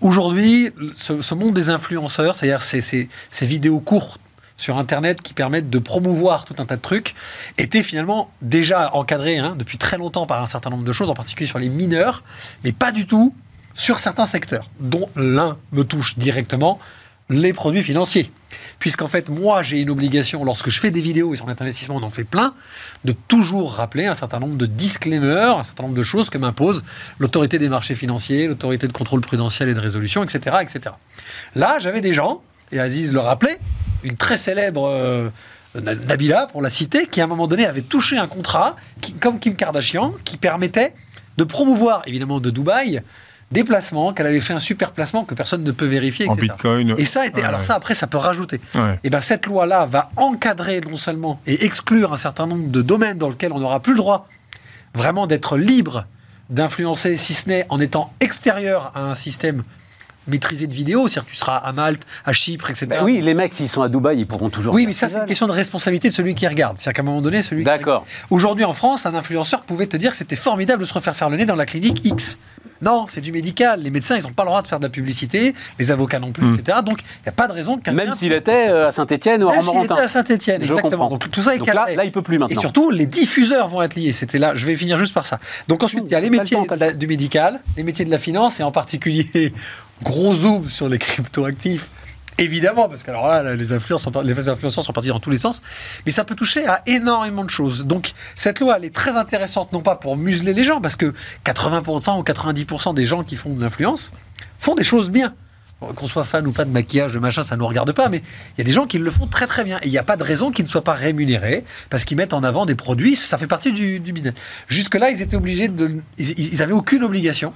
Aujourd'hui, ce, ce monde des influenceurs, c'est-à-dire ces, ces- ces vidéos courtes sur Internet qui permettent de promouvoir tout un tas de trucs, était finalement déjà encadré hein, depuis très longtemps par un certain nombre de choses, en particulier sur les mineurs, mais pas du tout sur certains secteurs, dont l'un me touche directement, les produits financiers. Puisqu'en fait, moi, j'ai une obligation, lorsque je fais des vidéos, et sur net investissement, on en fait plein, de toujours rappeler un certain nombre de disclaimers, un certain nombre de choses que m'impose l'autorité des marchés financiers, l'autorité de contrôle prudentiel et de résolution, etc. etc. Là, j'avais des gens, et Aziz le rappelait, une très célèbre euh, Nabila, pour la citer, qui à un moment donné avait touché un contrat, qui, comme Kim Kardashian, qui permettait de promouvoir, évidemment de Dubaï, des placements, qu'elle avait fait un super placement que personne ne peut vérifier, En etc. bitcoin. Et ça. Ouais, alors ça, après, ça peut rajouter. Ouais. Et ben cette loi-là va encadrer non seulement et exclure un certain nombre de domaines dans lesquels on n'aura plus le droit vraiment d'être libre d'influencer, si ce n'est en étant extérieur à un système maîtrisé de vidéo, c'est-à-dire que tu seras à Malte, à Chypre, etc. Ben oui, les mecs, s'ils sont à Dubaï, ils pourront toujours. Oui, mais ça, c'est une question de responsabilité de celui qui regarde. C'est-à-dire qu'à un moment donné, celui qui D'accord. Aujourd'hui, en France, un influenceur pouvait te dire que c'était formidable de se refaire faire le nez dans la clinique X. Non, c'est du médical. Les médecins, ils n'ont pas le droit de faire de la publicité, les avocats non plus, Mm. etc. Donc, il n'y a pas de raison qu'un Même s'il était euh, à Saint-Etienne ou à Même s'il était à Saint-Etienne, exactement. Donc tout ça est Donc là, là, il peut plus Et maintenant. surtout, les diffuseurs vont être liés. C'était là, je vais finir juste par ça. Donc ensuite, il y a les le métiers temps, du médical, les métiers de la finance, et en particulier, gros zoom sur les cryptoactifs. Évidemment, parce que alors là, les influenceurs, sont, les influenceurs sont partis dans tous les sens, mais ça peut toucher à énormément de choses. Donc, cette loi, elle est très intéressante, non pas pour museler les gens, parce que 80% ou 90% des gens qui font de l'influence font des choses bien. Qu'on soit fan ou pas de maquillage, de machin, ça ne nous regarde pas, mais il y a des gens qui le font très très bien. Et il n'y a pas de raison qu'ils ne soient pas rémunérés parce qu'ils mettent en avant des produits, ça fait partie du, du business. Jusque-là, ils étaient obligés de. Ils, ils avaient aucune obligation,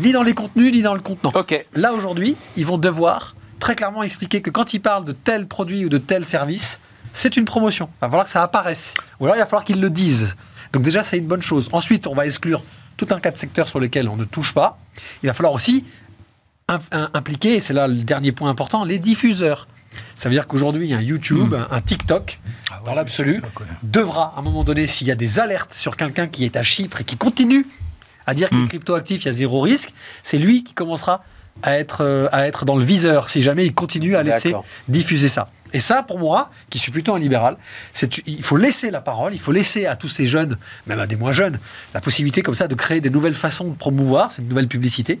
ni dans les contenus, ni dans le contenant. Ok. Là, aujourd'hui, ils vont devoir très clairement expliquer que quand ils parlent de tel produit ou de tel service, c'est une promotion. Il va falloir que ça apparaisse. Ou alors, il va falloir qu'ils le disent. Donc déjà, c'est une bonne chose. Ensuite, on va exclure tout un cas de secteurs sur lesquels on ne touche pas. Il va falloir aussi im- im- impliquer, et c'est là le dernier point important, les diffuseurs. Ça veut dire qu'aujourd'hui, un YouTube, un, un TikTok, dans l'absolu, devra, à un moment donné, s'il y a des alertes sur quelqu'un qui est à Chypre et qui continue à dire que les cryptoactifs, il y a zéro risque, c'est lui qui commencera à être, euh, à être dans le viseur si jamais il continue à laisser diffuser ça. Et ça, pour moi, qui suis plutôt un libéral, c'est il faut laisser la parole, il faut laisser à tous ces jeunes, même à des moins jeunes, la possibilité comme ça de créer des nouvelles façons de promouvoir, c'est une nouvelle publicité.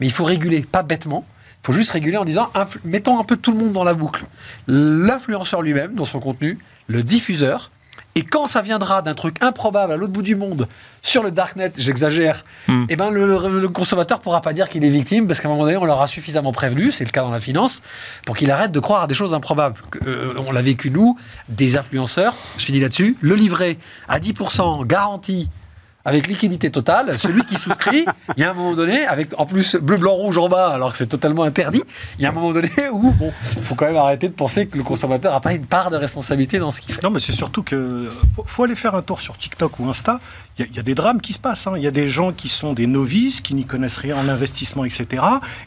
Mais il faut réguler, pas bêtement. Il faut juste réguler en disant, mettons un peu tout le monde dans la boucle. L'influenceur lui-même, dans son contenu, le diffuseur, et quand ça viendra d'un truc improbable à l'autre bout du monde, sur le darknet, j'exagère, Hmm. eh ben le, le- le consommateur pourra pas dire qu'il est victime parce qu'à un moment donné, on l'aura suffisamment prévenu, c'est le cas dans la finance, pour qu'il arrête de croire à des choses improbables. Euh, on l'a vécu nous, des influenceurs, je finis là-dessus, le livret à 10% garanti avec liquidité totale, celui qui souscrit, il y a un moment donné, avec en plus bleu, blanc, rouge en bas, alors que c'est totalement interdit, il y a un moment donné où, bon, il faut quand même arrêter de penser que le consommateur n'a pas une part de responsabilité dans ce qu'il fait. Non, mais c'est surtout que faut, faut aller faire un tour sur TikTok ou Insta. Il y, a- il y a des drames qui se passent. hein. Il y a des gens qui sont des novices, qui n'y connaissent rien en investissement, etc.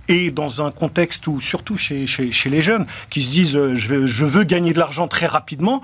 Et dans un contexte où, surtout chez, chez, chez les jeunes, qui se disent euh, je, veux, je veux gagner de l'argent très rapidement.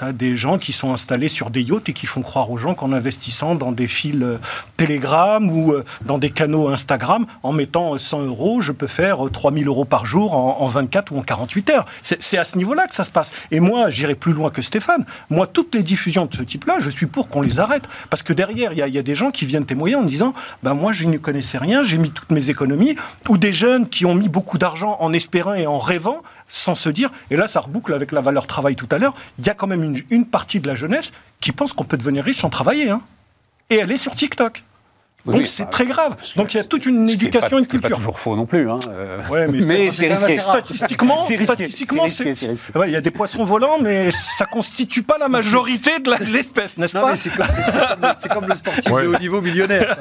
Tu des gens qui sont installés sur des yachts et qui font croire aux gens qu'en investissant dans des fils euh, Telegram ou euh, dans des canaux Instagram, en mettant euh, 100 euros, je peux faire euh, 3000 euros par jour en, en 24 ou en 48 heures. C'est à ce niveau-là que ça se passe. Et moi, j'irai plus loin que Stéphane. Moi, toutes les diffusions de ce type-là, je suis pour qu'on les arrête. Parce que derrière, il y, y a des gens qui viennent témoigner en disant ben Moi, je ne connaissais rien, j'ai mis toutes mes économies. Ou des jeunes qui ont mis beaucoup d'argent en espérant et en rêvant, sans se dire. Et là, ça reboucle avec la valeur travail tout à l'heure. Il y a quand même une, partie de la jeunesse qui pense qu'on peut devenir riche sans travailler. hein. Et elle est sur TikTok. Oui, Donc oui, c'est bah, très grave. Donc il y a toute une éducation pas- et une pas culture. toujours faux non plus. Hein. euh. Ouais, mais, Mais c'est risqué. Statistiquement, C'est risqué, statistiquement, c'est c'est c'est ouais, il y a des poissons volants, mais ça constitue pas la majorité de l'espèce, n'est-ce Non, pas mais c'est comme, c'est- c'est comme le- c'est comme le sportif Ouais. de haut niveau millionnaire.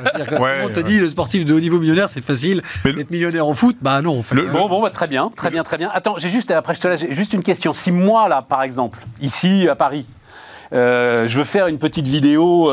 Monde te ouais. dit le sportif de haut niveau millionnaire, c'est facile. Mais le- Être millionnaire en foot, bah non. en fait. Le- Bon, bon, bah, très bien, très bien, très bien. Attends, j'ai juste, après je te laisse, juste une question. Si moi, là, par exemple, ici à Paris, euh, je veux faire une petite vidéo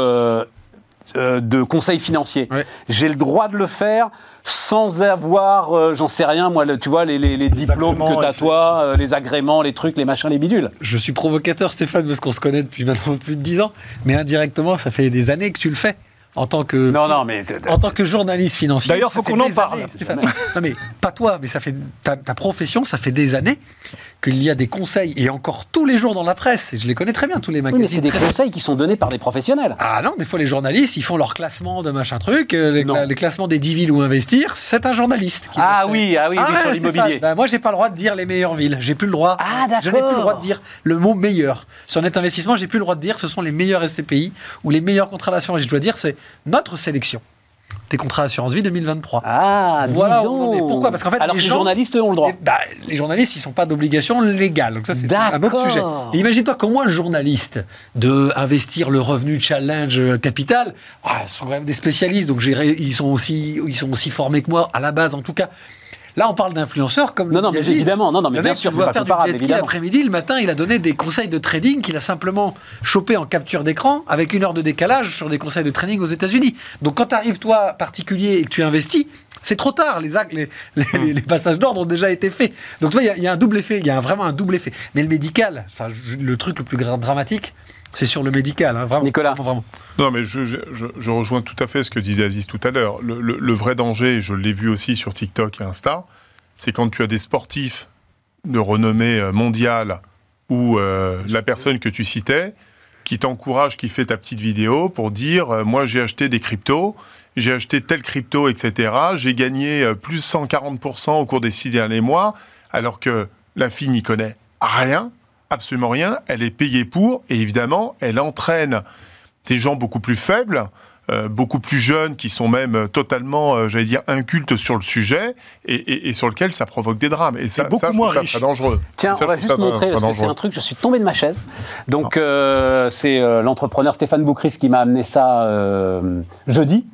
euh, de conseil financier, Ouais. j'ai le droit de le faire sans avoir, euh, j'en sais rien, moi, le- tu vois, les, les- les diplômes que tu as etc. toi, euh, les agréments, les trucs, les machins, les bidules. Je suis provocateur, Stéphane, parce qu'on se connaît depuis maintenant plus de 10 ans. Mais indirectement, ça fait des années que tu le fais. En tant que, Non, non, mais. en tant que journaliste financier. D'ailleurs, faut qu'on en parle. années, Stéphane. Non, mais pas toi, mais ça fait ta, ta profession, ça fait des années qu'il y a des conseils, et encore tous les jours dans la presse, et je les connais très bien, tous les Oui, magazines. mais c'est des très- conseils qui sont donnés par des professionnels. Ah non, des fois les journalistes, ils font leur classement de machin truc, euh, les, Non. les classements des 10 villes où investir, c'est un journaliste qui Ah fait. oui, ah oui, oui, sur l'immobilier. Stéphane, bah, moi, j'ai pas le droit de dire les meilleures villes. J'ai plus le droit. Ah, Je n'ai plus le d'accord. droit de dire le mot meilleur. Sur Net Investissement, j'ai plus le droit de dire ce sont les meilleurs SCPI ou les meilleurs contrats d'assurance. Je dois dire c'est notre sélection des contrats d'assurance vie 2023. Ah, dis Voilà, donc. on en est. Pourquoi? Parce qu'en fait, Alors les que les gens- journalistes ont le droit. Et, bah, les journalistes, ils sont pas d'obligation légale. Donc ça, c'est un autre sujet. Et imagine-toi comment un journaliste de investir le revenu challenge capital, ah, ce sont quand même des spécialistes, donc j'ai ré- ils sont aussi, ils sont aussi formés que moi à la base, en tout cas. Là, on parle d'influenceurs comme Non, non, mais évidemment, non, non, mais Le bien mec, sûr, tu c'est dois pas faire du jet ski l'après-midi, le matin, il a donné des conseils de trading qu'il a simplement chopé en capture d'écran avec une heure de décalage sur des conseils de trading aux États-Unis. Donc, quand tu arrives, toi, particulier, et que tu investis, c'est trop tard. Les, actes, les, les- les passages d'ordre ont déjà été faits. Donc, tu vois, il y a- il y, a un double effet. Il y a vraiment un double effet. Mais le médical, enfin, le truc le plus dramatique, c'est sur le médical. hein, vraiment, Nicolas. Vraiment. Non, mais je, je- je- je rejoins tout à fait ce que disait Aziz tout à l'heure. Le, le- le vrai danger, je l'ai vu aussi sur TikTok et Insta, c'est quand tu as des sportifs de renommée euh, mondiale ou euh, la personne que tu citais qui t'encourage, qui fait ta petite vidéo pour dire euh, moi j'ai acheté des cryptos, j'ai acheté tel crypto, etc. J'ai gagné euh, plus 140% au cours des six derniers mois, alors que la fille n'y connaît rien, absolument rien. Elle est payée pour, et évidemment, elle entraîne des gens beaucoup plus faibles, euh, beaucoup plus jeunes, qui sont même euh, totalement, euh, j'allais dire, incultes sur le sujet, et, et- et sur lequel ça provoque des drames. Et ça, beaucoup ça, je moins trouve ça riches. très dangereux. Tiens, Ça, on va juste montrer, parce que c'est un truc, je suis tombé de ma chaise. Donc, euh, c'est euh, l'entrepreneur Stéphane Boucris qui m'a amené ça euh, jeudi.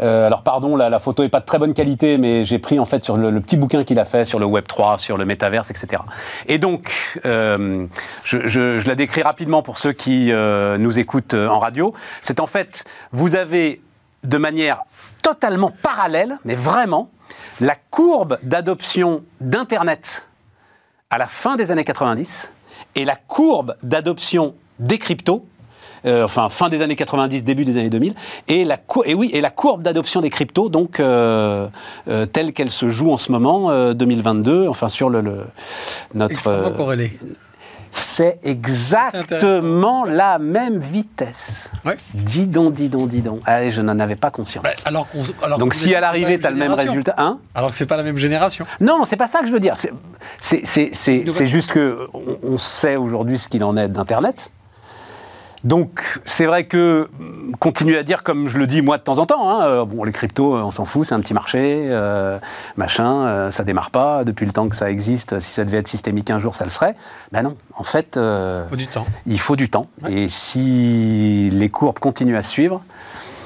Euh, alors, pardon, la, photo est pas de très bonne qualité, mais j'ai pris en fait sur le, petit bouquin qu'il a fait sur le Web 3, sur le métaverse, etc. Et donc, euh, je, la décris rapidement pour ceux qui euh, nous écoutent en radio. C'est en fait, vous avez de manière totalement parallèle, mais vraiment, la courbe d'adoption d'Internet à la fin des années 90 et la courbe d'adoption des cryptos euh, enfin fin des années 90, début des années 2000, et la, et oui, et la courbe d'adoption des cryptos, donc euh, euh, telle qu'elle se joue en ce moment, euh, 2022, enfin sur le, le- notre... Corrélé. c'est exactement la même vitesse. Ouais. Dis donc, dis donc, dis donc. Allez, je n'en avais pas conscience. Bah, alors alors donc si à l'arrivée, tu as le même résultat... Hein Alors que c'est pas la même génération. Non, c'est pas ça que je veux dire. C'est juste que on, on sait aujourd'hui ce qu'il en est d'Internet. Donc, c'est vrai que hum, continuer à dire, comme je le dis moi de temps en temps, hein, euh, bon, les cryptos, euh, on s'en fout, c'est un petit marché, euh, machin, euh, ça démarre pas depuis le temps que ça existe. Si ça devait être systémique un jour, ça le serait. Ben non, en fait, euh, Faut du temps. il faut du temps. Ouais. Et si les courbes continuent à suivre,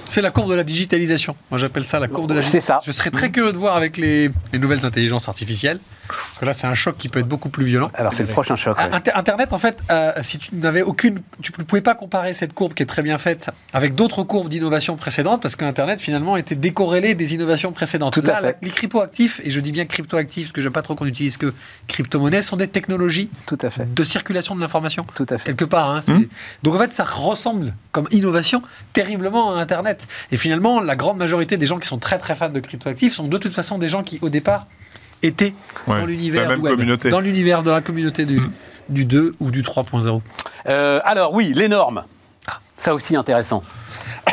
C'est la courbe de la digitalisation. Moi, j'appelle ça la courbe de la C'est ça. Je serais très curieux de voir avec les, les nouvelles intelligences artificielles. Parce que là, c'est un choc qui peut être beaucoup plus violent. alors c'est le prochain choc. Ah, ouais. Inter- Internet, en fait, euh, si tu n'avais aucune, tu ne pouvais pas comparer cette courbe qui est très bien faite avec d'autres courbes d'innovation précédentes, parce que Internet finalement était décorrélé des innovations précédentes. Tout à fait. les cryptoactifs, et je dis bien cryptoactifs, parce que j'aime pas trop qu'on utilise que crypto-monnaie, sont des technologies Tout à fait. de circulation de l'information. Tout à fait. Quelque part. hein, c'est- Donc en fait, ça ressemble comme innovation terriblement à Internet. Et finalement, la grande majorité des gens qui sont très très fans de cryptoactifs sont de toute façon des gens qui, au départ, Ouais, dans l'univers dans l'univers de la communauté du, du 2 ou du 3.0. Euh, alors oui, les normes. Ça aussi intéressant.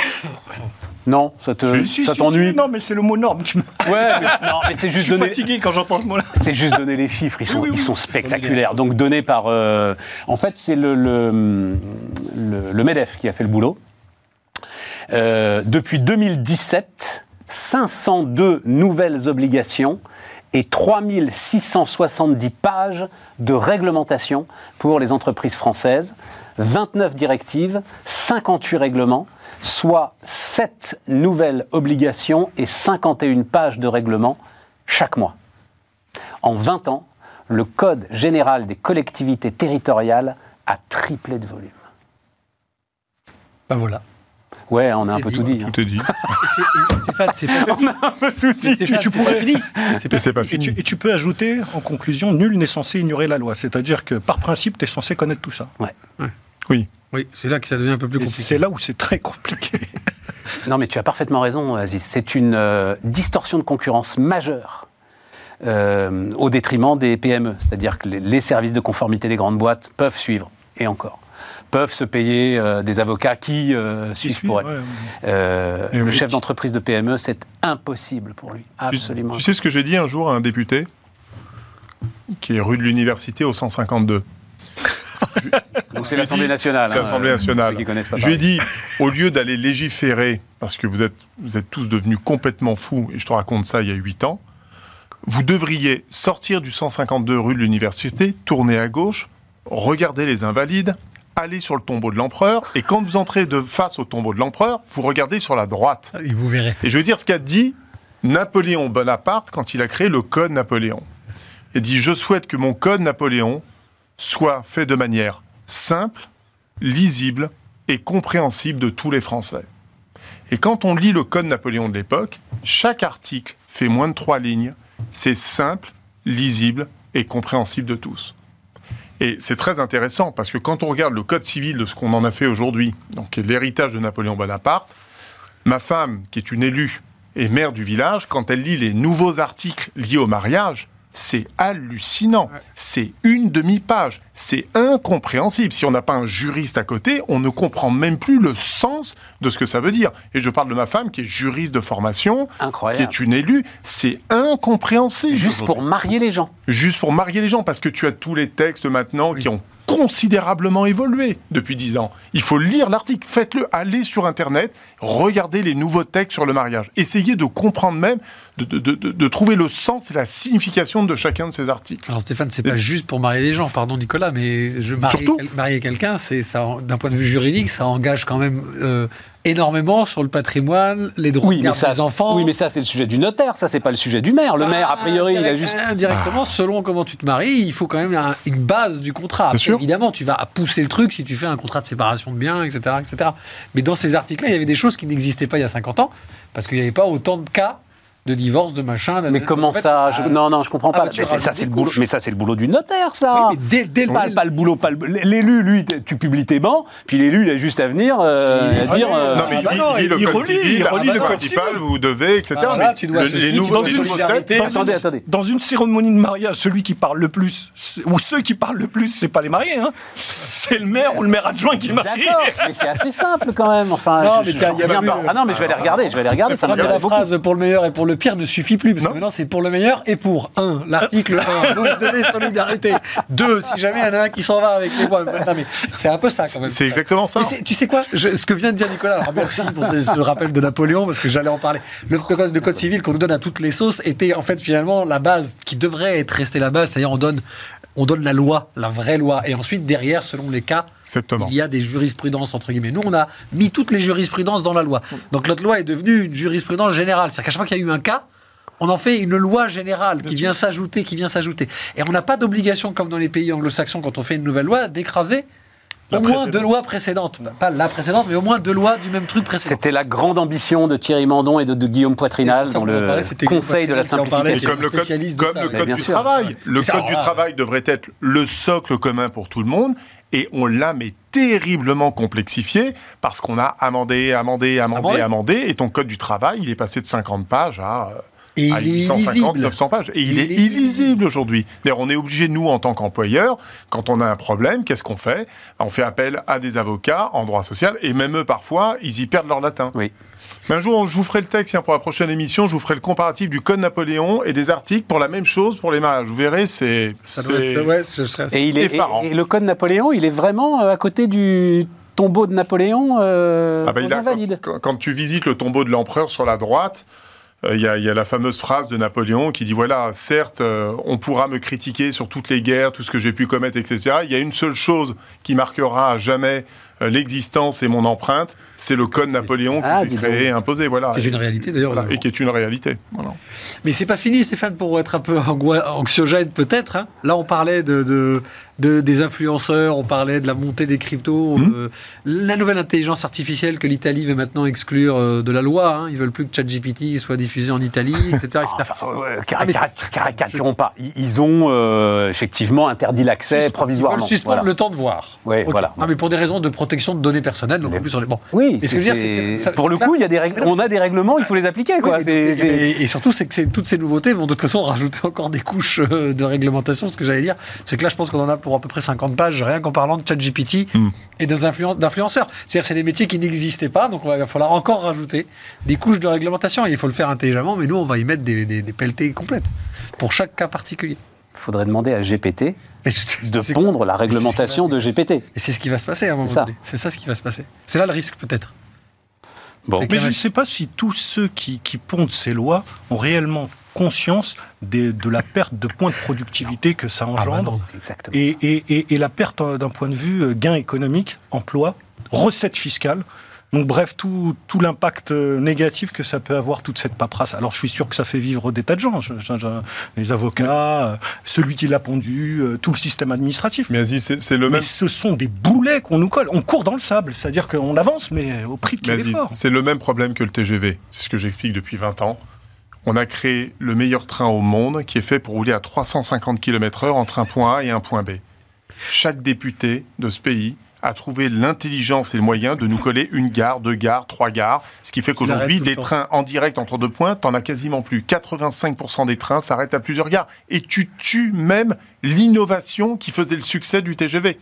Non, ça te, Si, ça si, t'ennuie si, Non, mais c'est le mot norme qui me. Ouais, mais, non, mais c'est Je juste suis donner. fatigué quand j'entends ce mot-là. C'est juste donner les chiffres, ils sont, Oui, oui, ils sont spectaculaires. Donc donnés par, euh, en fait, c'est le, le, le- le Medef qui a fait le boulot. Euh, depuis 2017, 502 nouvelles obligations et 3670 pages de réglementation pour les entreprises françaises, 29 directives, 58 règlements, soit 7 nouvelles obligations et 51 pages de règlements chaque mois. En 20 ans, le Code général des collectivités territoriales a triplé de volume. Bah voilà. Ouais, on a un peu tout dit. hein. Tout est dit. C'est- et Stéphane, c'est pas fini. Tout dit. Tu pourrais- pas fini. C'est pas Et pas fini. tu, et tu peux ajouter en conclusion, nul n'est censé ignorer la loi. C'est-à-dire que par principe, tu es censé connaître tout ça. Oui. Oui, c'est là que ça devient un peu plus compliqué. c'est là où c'est très compliqué. Non, mais tu as parfaitement raison, Aziz. C'est une euh, distorsion de concurrence majeure euh, au détriment des PME. C'est-à-dire que les, les services de conformité des grandes boîtes peuvent suivre, et encore, peuvent se payer euh, des avocats qui euh, suivent pour elles. Ouais, ouais. Euh, le oui. chef d'entreprise de PME, c'est impossible pour lui. Absolument. Tu, sais ce que j'ai dit un jour à un député qui est rue de l'université au 152 Donc c'est l'Assemblée nationale. C'est hein, l'Assemblée nationale. ceux qui connaissent pas Je lui ai dit, au lieu d'aller légiférer, parce que vous êtes, vous êtes tous devenus complètement fous, et je te raconte ça il y a 8 ans, vous devriez sortir du 152 rue de l'université, tourner à gauche, regarder les invalides, aller sur le tombeau de l'empereur, et quand vous entrez de face au tombeau de l'empereur, vous regardez sur la droite. Et vous verrez. Et je veux dire ce qu'a dit Napoléon Bonaparte quand il a créé le Code Napoléon. Il dit Je souhaite que mon Code Napoléon soit fait de manière simple, lisible et compréhensible de tous les Français. Et quand on lit le Code Napoléon de l'époque, chaque article fait moins de trois lignes. C'est simple, lisible et compréhensible de tous. Et c'est très intéressant parce que quand on regarde le Code civil de ce qu'on en a fait aujourd'hui, donc l'héritage de Napoléon Bonaparte, Ma femme, qui est une élue et maire du village, quand elle lit les nouveaux articles liés au mariage, c'est hallucinant. C'est une demi-page. C'est incompréhensible. Si on n'a pas un juriste à côté, on ne comprend même plus le sens de ce que ça veut dire. Et je parle de ma femme qui est juriste de formation, qui est une élue. C'est incompréhensible. Juste pour marier les gens. Juste pour marier les gens, parce que tu as tous les textes maintenant qui ont considérablement évolué depuis dix ans. Il faut lire l'article, faites-le, allez sur Internet, regardez les nouveaux textes sur le mariage. Essayez de comprendre même, de, de- de- de trouver le sens et la signification de chacun de ces articles. Alors Stéphane, c'est pas juste pour marier les gens, pardon Nicolas, mais je marier, Surtout. quel- marier quelqu'un, c'est ça, d'un point de vue juridique, ça engage quand même euh, énormément sur le patrimoine, les droits Oui, de garde ça, des enfants. oui, mais ça c'est le sujet du notaire. Ça c'est pas le sujet du maire. Le maire, a priori, il a juste. Indirectement, selon comment tu te maries, il faut quand même un- une base du contrat. Après, sûr. évidemment, tu vas pousser le truc si tu fais un contrat de séparation de biens, etc. etc. Mais dans ces articles-là, il y avait des choses qui n'existaient pas il y a 50 ans, parce qu'il n'y avait pas autant de cas de divorce, de machin. Mais comment en fait, ça? Ah, je- Non, non, je comprends ah, pas. bah, tu mais, ça, le boulot, mais ça, c'est le boulot du notaire, ça. Oui, mais dès, dès le pas, pas le boulot, pas le- l'élu, lui, tu publies tes bancs, puis l'élu, il a juste à venir euh, Il- à dire. Ah, euh, Non, mais bah il, non, lit le il code relit, civil, il relit le code principale, civil. vous devez, etc. Ah, là, mais tu dois le- les nouveaux dans les une solidarité. Attendez, attendez. Dans une cérémonie de mariage, celui qui parle le plus, ou ceux qui parlent le plus, c'est pas les mariés, hein. c'est le maire ou le maire adjoint qui marie. D'accord, mais c'est assez simple quand même. Enfin, Non, mais je- il Ah non, mais vais aller regarder, je vais aller regarder, ça la phrase pour le meilleur et pour le pire ne suffit plus, parce Non. que maintenant c'est pour le meilleur et pour un, l'article 1, vous devez solidarité. Deux, si jamais il y en a un qui s'en va avec les mais c'est un peu ça quand même. C'est exactement ça. Tu sais quoi? Je- Ce que vient de dire Nicolas, alors merci pour ce, ce rappel de Napoléon, parce que j'allais en parler. Le, le code, le code civil qu'on nous donne à toutes les sauces était en fait finalement la base qui devrait être restée la base, c'est-à-dire on donne, on donne la loi, la vraie loi, et ensuite derrière, selon les cas, Exactement. il y a des jurisprudences entre guillemets. Nous, on a mis toutes les jurisprudences dans la loi. Donc notre loi est devenue une jurisprudence générale. C'est-à-dire qu'à chaque fois qu'il y a eu un cas, on en fait une loi générale qui vient s'ajouter, qui vient s'ajouter. Et on n'a pas d'obligation, comme dans les pays anglo-saxons, quand on fait une nouvelle loi, d'écraser La au moins deux lois précédentes. Pas la précédente, mais au moins deux lois du même truc précédent. C'était la grande ambition de Thierry Mandon et de, de Guillaume Poitrinal dans le parlait, Conseil de la simplification. comme le code, comme ça, le code du sûr. travail. Le ça, code du travail devrait être le socle commun pour tout le monde. Et on l'a mais terriblement complexifié parce qu'on a amendé, amendé, amendé, Amendé. amendé. Et ton code du travail, il est passé de 50 pages à, euh, Et à il est 850, illisible. 900 pages. Et il, Il est, est illisible. aujourd'hui. D'ailleurs, on est obligé, nous, en tant qu'employeurs, quand on a un problème, qu'est-ce qu'on fait? On fait appel à des avocats en droit social. Et même eux, parfois, ils y perdent leur latin. Oui. Mais un jour, je vous ferai le texte pour la prochaine émission. Je vous ferai le comparatif du Code Napoléon et des articles pour la même chose pour les mariages. Vous verrez, c'est. Ouais, ce serait- Et, il est, effarant. et, et le code Napoléon, il est vraiment euh, à côté du tombeau de Napoléon euh, Ah bah, aux il a- Invalides. quand, quand tu visites le tombeau de l'empereur sur la droite, il y, a- il y a la fameuse phrase de Napoléon qui dit voilà, certes, euh, on pourra me critiquer sur toutes les guerres, tout ce que j'ai pu commettre, etc. Il y a une seule chose qui marquera à jamais euh, l'existence et mon empreinte, c'est le code Napoléon que Ah, j'ai dis créé et imposé. Voilà. C'est une réalité d'ailleurs. Voilà, et qui est une réalité. Voilà. Mais c'est pas fini, Stéphane, pour être un peu anxiogène peut-être. hein. Là, on parlait de, de- de- des influenceurs, on parlait de la montée des cryptos, Mhm. euh, la nouvelle intelligence artificielle que l'Italie veut maintenant exclure euh, de la loi. hein. Ils veulent plus que ChatGPT soit diffusé en Italie, etc. euh, Ah, carica- caricaturons pas. Ils, ils ont euh, effectivement interdit l'accès Ils provisoirement. veulent suspendre Voilà. le temps de voir. Ok. voilà. Non, mais pour des raisons de protection de données personnelles, donc en plus on est bon. Oui, Et ce que je veux dire, ça- pour le coup, il y a des règles, on a des règlements, il faut les appliquer. Quoi. Oui, et, c'est- et- et surtout, c'est que toutes ces nouveautés vont de toute façon rajouter encore des couches euh, de réglementation. Ce que j'allais dire, c'est que là, je pense qu'on en a pour à peu près 50 pages, rien qu'en parlant de ChatGPT Hmm. et d'influenceurs. C'est-à-dire, c'est des métiers qui n'existaient pas, donc il va falloir encore rajouter des couches de réglementation. Et il faut le faire intelligemment, mais nous, on va y mettre des, des, des pelletés complètes pour chaque cas particulier. Faudrait demander à GPT de pondre la réglementation va- de GPT. Et c'est ce qui va se passer à un moment donné. C'est ça ce qui va se passer. C'est là le risque, peut-être. Bon. Mais je ne sais pas si tous ceux qui, qui pondent ces lois ont réellement conscience des- de la perte de points de productivité que ça bah engendre non. Exactement. et, et- et- et la perte euh, d'un point de vue euh, gain économique, emploi, recettes fiscales. Donc bref, tout, tout l'impact euh, négatif que ça peut avoir, toute cette paperasse. Alors je suis sûr que ça fait vivre des tas de gens, les avocats, euh, celui qui l'a pondu, euh, tout le système administratif. Mais c'est le Mais même. ce sont des boulets qu'on nous colle. On court dans le sable, c'est-à-dire qu'on avance, mais au prix de Mais quel Aziz, effort C'est le même problème que le TGV. C'est ce que j'explique depuis 20 ans. On a créé le meilleur train au monde qui est fait pour rouler à 350 km/h entre un point A et un point B. Chaque député de ce pays a trouvé l'intelligence et le moyen de nous coller une gare, deux gares, trois gares, ce qui fait qu'aujourd'hui, des trains en direct entre deux points, t'en as quasiment plus. 85% des trains s'arrêtent à plusieurs gares. Et tu tues même l'innovation qui faisait le succès du TGV.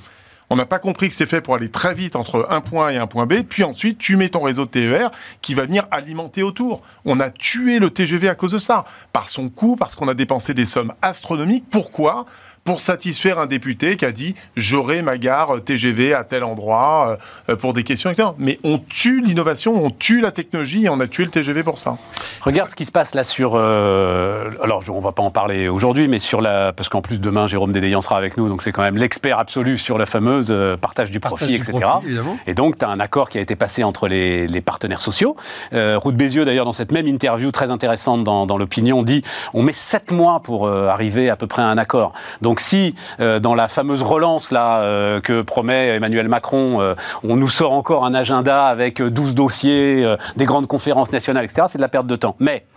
On n'a pas compris que c'est fait pour aller très vite entre un point A et un point B, puis ensuite tu mets ton réseau de TER qui va venir alimenter autour. On a tué le TGV à cause de ça, par son coût, parce qu'on a dépensé des sommes astronomiques. Pourquoi? Pour satisfaire un député qui a dit j'aurai ma gare TGV à tel endroit euh, pour des questions, etc. Mais on tue l'innovation, on tue la technologie et on a tué le TGV pour ça. Regarde ce qui se passe là sur. euh, alors, on va pas en parler aujourd'hui, mais sur la. Parce qu'en plus, demain, Jérôme Dédéian sera avec nous, donc c'est quand même l'expert absolu sur la fameuse euh, partage du Partage profit, du etc. profit. Et donc, tu as un accord qui a été passé entre les, les partenaires sociaux. Euh, Ruth Bézieux, d'ailleurs, dans cette même interview très intéressante dans, dans l'opinion, dit on met sept mois pour euh, arriver à peu près à un accord. Donc, Donc si euh, dans la fameuse relance euh, que promet Emmanuel Macron, euh, on nous sort encore un agenda avec euh, 12 dossiers, des grandes conférences nationales, etc., c'est de la perte de temps. Mais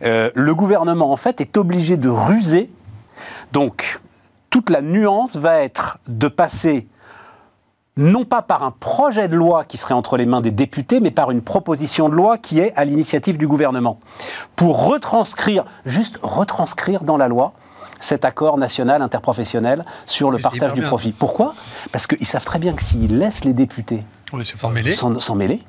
le gouvernement en fait est obligé de ruser. Donc toute la nuance va être de passer non pas par un projet de loi qui serait entre les mains des députés, mais par une proposition de loi qui est à l'initiative du gouvernement, pour retranscrire, juste retranscrire dans la loi cet accord national interprofessionnel sur le partage du bien. profit. Pourquoi? Parce qu'ils savent très bien que s'ils laissent les députés Oui, s'en mêler,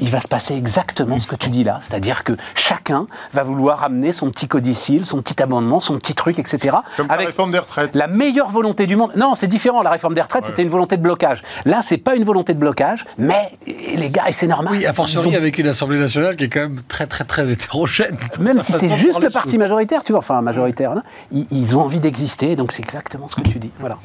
il va se passer exactement ce que tu dis là. C'est-à-dire que chacun va vouloir amener son petit codicile, son petit amendement, son petit truc, etc. Comme la réforme des retraites. la meilleure volonté du monde. Non, c'est différent. La réforme des retraites, c'était une volonté de blocage. Là, c'est pas une volonté de blocage, mais les gars, et c'est normal. Oui, a fortiori avec une Assemblée nationale qui est quand même très très très hétérogène. Même si c'est juste le parti majoritaire, tu vois, enfin majoritaire, là, ils, ils ont envie d'exister, donc c'est exactement ce que tu dis. Voilà.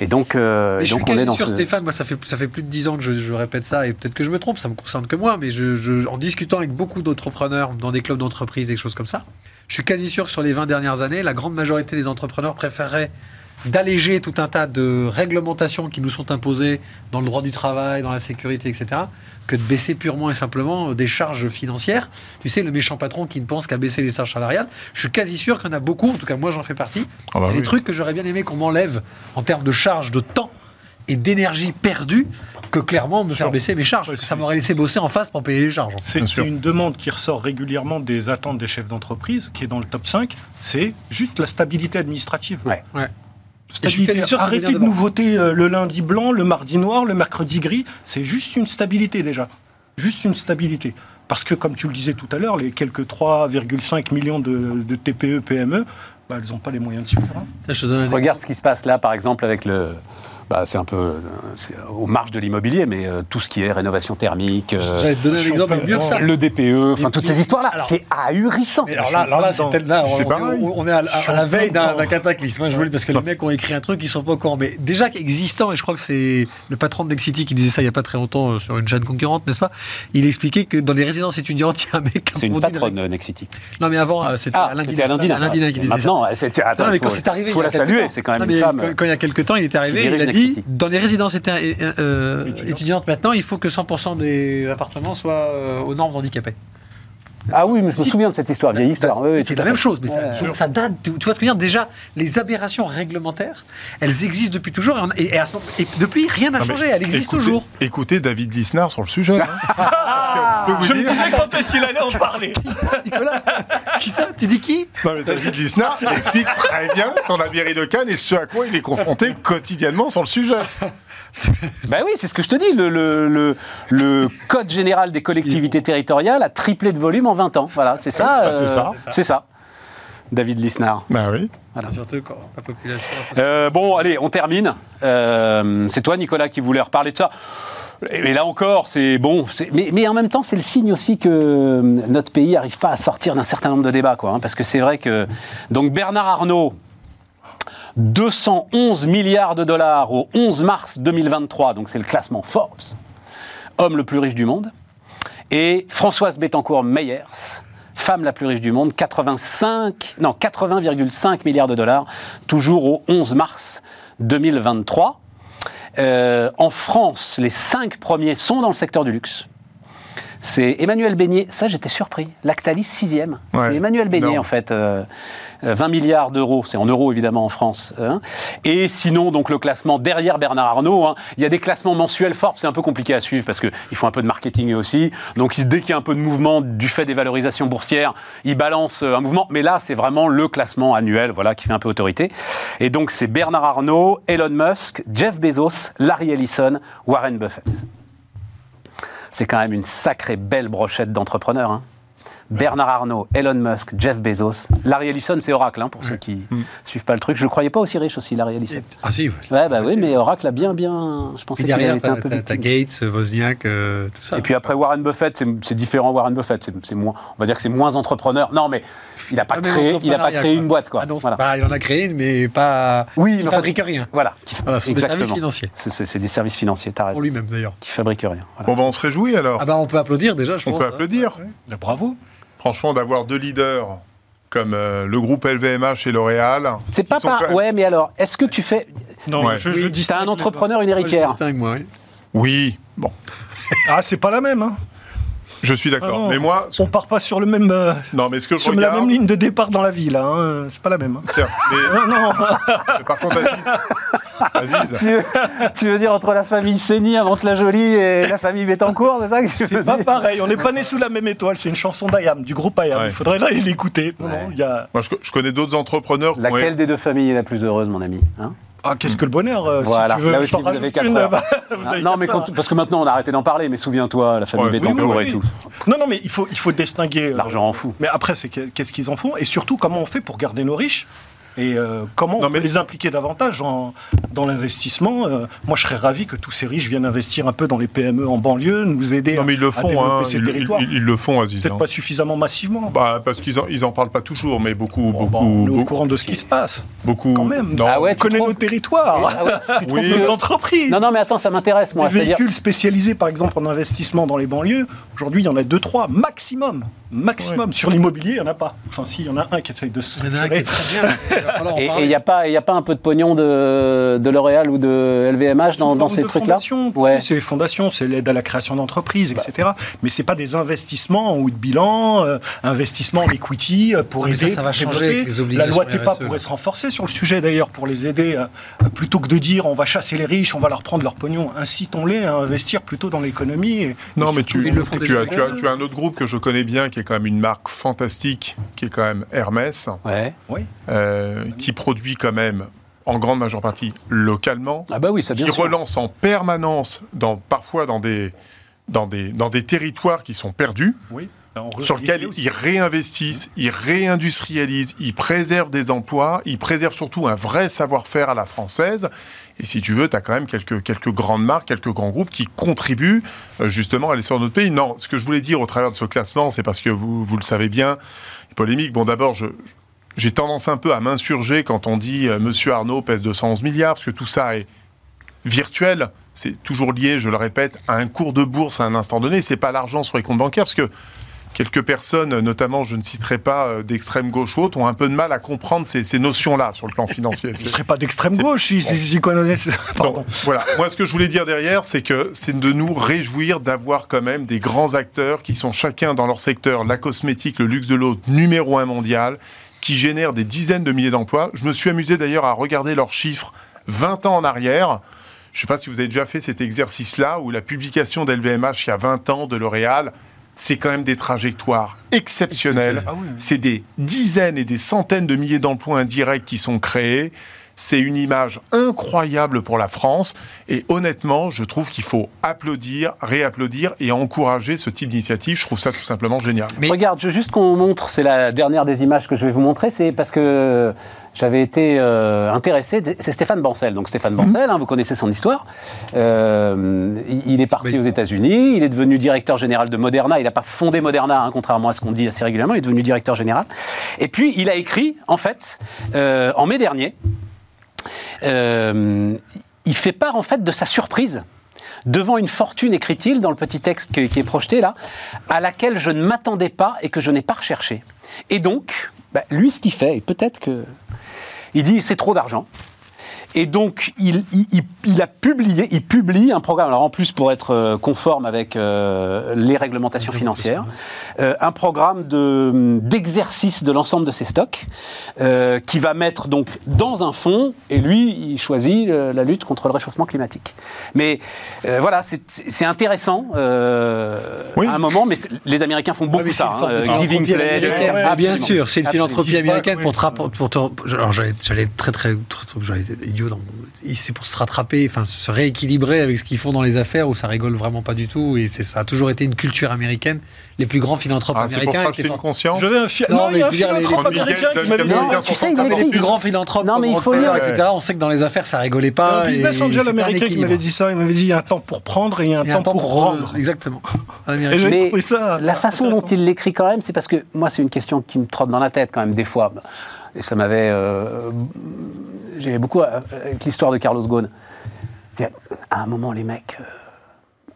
Et donc, euh, et je suis on est dans sûr, ce. Stéphane, moi ça fait, ça fait plus de 10 ans que je, je répète ça, et peut-être que je me trompe, ça me concerne que moi, mais je, je- en discutant avec beaucoup d'entrepreneurs dans des clubs d'entreprise, des choses comme ça, je suis quasi sûr que sur les 20 dernières années, la grande majorité des entrepreneurs préféreraient d'alléger tout un tas de réglementations qui nous sont imposées dans le droit du travail, dans la sécurité, etc., que de baisser purement et simplement des charges financières. Tu sais, le méchant patron qui ne pense qu'à baisser les charges salariales, je suis quasi sûr qu'il y en a beaucoup, en tout cas moi j'en fais partie, Ah bah il y a des trucs que j'aurais bien aimé qu'on m'enlève en termes de charges de temps et d'énergie perdue que clairement me faire baisser mes charges. Parce que ça m'aurait laissé bosser en face pour payer les charges. C'est une demande qui ressort régulièrement des attentes des chefs d'entreprise, qui est dans le top 5, c'est juste la stabilité administrative. Ouais. Stabilité. sûr Arrêtez de de nous voter euh, le lundi blanc, le mardi noir, le mercredi gris. C'est juste une stabilité déjà. Juste une stabilité. Parce que, comme tu le disais tout à l'heure, les quelques 3,5 millions de, de TPE, PME, bah, elles n'ont pas les moyens de suivre. hein. Tiens, je te donne un Regarde ce qui se passe là, par exemple, avec le. Bah, c'est un peu aux marges de l'immobilier, mais euh, tout ce qui est rénovation thermique, euh, J'allais te donner un je exemple suis mieux que ça. le DPE, enfin toutes ces histoires-là, c'est ahurissant. Mais alors là, alors là, c'est tel- là, C'est on, pareil. on- on est à, la- à la veille d'un cataclysme. hein, je vous le dis parce que les mecs ont écrit un truc, ils sont pas au courant. Mais déjà existant, et je crois que c'est le patron de Nexity qui disait ça il y a pas très longtemps euh, sur une chaîne concurrente, n'est-ce pas Il expliquait que dans les résidences étudiantes, il y a un mec. C'est une patronne, euh, Nexity. Non, mais avant, c'était Ah, Alain c'était Dina. Qui disait ça. Non, mais faut, quand c'est arrivé, faut la saluer, c'est quand même une femme. Quand, il y a quelques temps, il était arrivé, il a dit Dans les résidences euh, euh, Étudiantes. étudiantes maintenant, il faut que 100% des appartements soient euh, aux normes handicapées. Ah oui, mais je me Si. souviens de cette histoire, vieille histoire. oui, oui, c'est la même chose, mais ça, Ouais. donc ça date. Tu vois ce que je veux dire? Déjà, les aberrations réglementaires, elles existent depuis toujours, et, on- et- et à ce moment- et depuis, rien n'a changé. Elles existent écoutez- toujours. Écoutez David Lisnard sur le sujet. hein. Parce que je me disais quand est-ce qu'il allait en parler. Nicolas, qui ça? Tu dis qui? Non, mais David Lisnard explique très bien sur la mairie de Cannes et ce à quoi il est confronté quotidiennement sur le sujet. Ben oui, c'est ce que je te dis. Le, le, le, le Code général des collectivités territoriales a triplé de volume en 20 ans. Voilà, c'est ça. Bah, c'est ça. C'est ça. David Lisnard. Ben oui. Surtout quand la population. Euh, bon, allez, on termine. Euh, c'est toi, Nicolas, qui voulais reparler de ça. Et là encore, c'est bon. mais en même temps, c'est le signe aussi que notre pays n'arrive pas à sortir d'un certain nombre de débats. Quoi, hein, parce que c'est vrai que. Donc, Bernard Arnault, 211 milliards de dollars au 11 mars 2023. Donc, c'est le classement Forbes. Homme le plus riche du monde. Et Françoise Bettencourt Meyers, femme la plus riche du monde, 85, non, 80,5 milliards de dollars, toujours au 11 mars 2023. Euh, en France, les cinq premiers sont dans le secteur du luxe. C'est Emmanuel Beignet, ça j'étais surpris. Lactalis, sixième. Ouais, c'est Emmanuel Beignet en fait. euh, euh, 20 milliards d'euros, c'est en euros évidemment en France. hein. Et sinon, donc le classement derrière Bernard Arnault, hein, il y a des classements mensuels Forbes, c'est un peu compliqué à suivre parce qu'ils font un peu de marketing aussi. Donc dès qu'il y a un peu de mouvement du fait des valorisations boursières, ils balancent euh, un mouvement. Mais là, c'est vraiment le classement annuel voilà, qui fait un peu autorité. Et donc c'est Bernard Arnault, Elon Musk, Jeff Bezos, Larry Ellison, Warren Buffett. C'est quand même une sacrée belle brochette d'entrepreneurs. hein. Bernard Arnault, Elon Musk, Jeff Bezos, Larry Ellison, c'est Oracle, hein, pour ceux qui suivent pas le truc. Je le croyais pas aussi riche aussi, Larry Ellison. Ah si, Ouais, bah oui, mais Oracle a bien, bien. Je pensais qu'il avait été un peu t'as victime. Gates, Wozniak, euh, tout ça. Et puis après Warren Buffett, c'est- différent. Warren Buffett, c'est moins. On va dire que c'est moins entrepreneur. Non, mais il n'a pas Ah, créé, il a pas créé quoi. une boîte, quoi. Ah non, Voilà. bah, il en a créé une, mais pas. Oui, il enfin, fabrique rien. Voilà. Voilà, ce sont des Exactement. services financiers. C'est- des services financiers. T'as Pour raison. lui-même d'ailleurs. Qui fabriquent rien. Voilà. Bon, ben, on se réjouit alors. Ah bah on peut applaudir déjà, je on pense. peut applaudir. Bravo. Franchement, d'avoir deux leaders comme euh, le groupe LVMH et L'Oréal. C'est qui pas par... même- Ouais, mais alors, est-ce que tu fais... Non, Ouais. je, je T'as un entrepreneur, une Moi, je héritière. distingue, moi, oui. Oui, bon. Ah, c'est pas la même. Hein. Je suis Ah d'accord. non. mais moi, On part pas sur le même, euh, non, mais ce que je sur la même ligne de départ dans la vie là. hein. C'est pas la même. hein. certes, mais, Non, non. mais par contre, Aziz, Aziz, Tu veux, tu veux dire entre la famille Séni, Avante la Jolie et la famille Bettencourt, c'est ça que C'est pas dire pareil. On n'est pas né sous la même étoile. C'est une chanson d'Ayam, du groupe Ayam. Ouais. Il faudrait aller l'écouter. Non, Ouais. non, il y a... moi, je, je connais d'autres entrepreneurs ont- Laquelle des deux familles est la plus heureuse, mon ami hein? Ah, qu'est-ce que le bonheur euh, Voilà, si tu veux, là aussi, vous avez rajoute quatre une, heures. bah, vous Ah, avez Non, quatre mais quand- parce que maintenant on a arrêté d'en parler, mais souviens-toi, la famille Ouais, oui, Bettencourt oui, et tout. Non, non, mais il faut, il faut distinguer. euh, L'argent en fout. Mais après, c'est que- qu'est-ce qu'ils en font? Et surtout, comment on fait pour garder nos riches? Et euh, comment Non, on peut mais- les impliquer davantage en- dans l'investissement Euh, Moi, je serais ravi que tous ces riches viennent investir un peu dans les PME en banlieue, nous aider Non, mais ils le à font, développer hein, ces ils, territoires. ils- ils le font, Aziz. Peut-être hein. pas suffisamment massivement. Bah, parce qu'ils en, ils en parlent pas toujours, mais beaucoup, Bon, beaucoup, on est au courant de ce qui se passe. beaucoup. Quand même. Non, Ah ouais, on connaît trouves nos territoires, Ah ouais, tu trouves Oui. nos entreprises. Non, non, mais attends, ça m'intéresse, moi. Les C'est-à-dire, véhicules spécialisés, par exemple, en investissement dans les banlieues, aujourd'hui, il y en a deux, trois, maximum. Maximum. Sur l'immobilier, il n'y en a pas. Enfin, si, il y en a un qui essaye de se En en et il n'y a, pas- y a pas un peu de pognon de, de L'Oréal ou de LVMH dans, Sous dans ces trucs-là Ouais. C'est les fondations, c'est l'aide à la création d'entreprises, etc. Mais c'est pas des investissements ou de bilan, euh, investissements en equity euh, pour Non, aider. ça, ça va changer avec les La obligations loi TEPA RSE. pourrait se renforcer sur le sujet d'ailleurs pour les aider, euh, plutôt que de dire on va chasser les riches, on va leur prendre leur pognon. Incitons-les à investir plutôt dans l'économie. et- Non, et mais tu, as, tu, as, tu as un autre groupe que je connais bien, qui est quand même une marque fantastique, qui est quand même Hermès, Ouais. Oui. euh, qui produit quand même en grande majeure partie localement, Ah bah oui, ça bien qui sûr. relance en permanence, dans, parfois dans des, dans, des, dans des territoires qui sont perdus, Oui. Sur aussi. ils réinvestissent, ils réindustrialisent, ils préservent des emplois, ils préservent surtout un vrai savoir-faire à la française. Et si tu veux, tu as quand même quelques, quelques grandes marques, quelques grands groupes qui contribuent euh, justement à l'essor de notre pays. Non, ce que je voulais dire au travers de ce classement, c'est parce que vous, vous le savez bien, polémique. Bon, d'abord, je, j'ai tendance un peu à m'insurger quand on dit euh, Monsieur Arnaud pèse 211 milliards, parce que tout ça est virtuel. C'est toujours lié, je le répète, à un cours de bourse à un instant donné. C'est pas l'argent sur les comptes bancaires, parce que quelques personnes, notamment, je ne citerai pas euh, d'extrême gauche ou autre, ont un peu de mal à comprendre ces, ces notions-là sur le plan financier. Ce C'est- serait pas d'extrême gauche si si- s'ils connaissent. Pardon. donc, voilà. Moi, ce que je voulais dire derrière, c'est que c'est de nous réjouir d'avoir quand même des grands acteurs qui sont chacun dans leur secteur, la cosmétique, le luxe de l'eau, numéro un mondial, qui génèrent des dizaines de milliers d'emplois. Je me suis amusé d'ailleurs à regarder leurs chiffres 20 ans en arrière. Je ne sais pas si vous avez déjà fait cet exercice-là, où la publication d'LVMH il y a 20 ans, de L'Oréal, c'est quand même des trajectoires exceptionnelles. Ah oui, oui. C'est des dizaines et des centaines de milliers d'emplois indirects qui sont créés. C'est une image incroyable pour la France. Et honnêtement, je trouve qu'il faut applaudir, réapplaudir et encourager ce type d'initiative. Je trouve ça tout simplement génial. Mais- Regarde, je veux juste qu'on montre, c'est la dernière des images que je vais vous montrer, c'est parce que j'avais été euh, intéressé, c'est Stéphane Bancel. Donc Stéphane Bancel, hein, vous connaissez son histoire, Euh, il- est parti Oui. aux États-Unis, il est devenu directeur général de Moderna, il n'a pas fondé Moderna, hein, contrairement à ce qu'on dit assez régulièrement, il est devenu directeur général. Et puis il a écrit, en fait, euh, en mai dernier, il fait part en fait de sa surprise devant une fortune, écrit-il dans le petit texte qui est projeté là, à laquelle je ne m'attendais pas et que je n'ai pas recherché. Et donc, bah, lui, ce qu'il fait, et peut-être que. Il dit c'est trop d'argent. Et donc, il, il- il- a publié, il publie un programme, alors en plus pour être euh, conforme avec euh, les réglementations financières, euh, un programme de- d'exercice de l'ensemble de ses stocks, euh, qui va mettre donc dans un fonds, et lui, il choisit euh, la lutte contre le réchauffement climatique. Mais euh, voilà, c'est- intéressant euh, Oui. à un moment, mais les Américains font beaucoup Ah oui, c'est ça. hein, euh, giving ouais, Ah, bien sûr, c'est une philanthropie américaine pour te pour te- Alors j'allais, très très, très- très- j'allais être idiot dans. C'est pour se rattraper, enfin se rééquilibrer avec ce qu'ils font dans les affaires où ça rigole vraiment pas du tout et c'est ça a toujours été une culture américaine. Les plus grands philanthropes Ah, c'est pour américains une for- conscience. J'avais un fi- Non, Non, mais il y a un je philanthrope américain qui m'avait dit les- tu sais, plus grands philanthropes Non, mais il faut lire. etc. On sait que dans les affaires ça rigolait pas. Un business angel américain qui m'avait dit ça. Il m'avait dit il y a un temps pour prendre et il y a un, temps, pour rendre. Exactement. Mais la façon dont il l'écrit quand même, c'est parce que moi, c'est une question qui me trotte dans la tête quand même des fois. Et ça m'avait. euh, J'avais beaucoup euh, avec l'histoire de Carlos Ghosn. À un moment, les mecs. euh,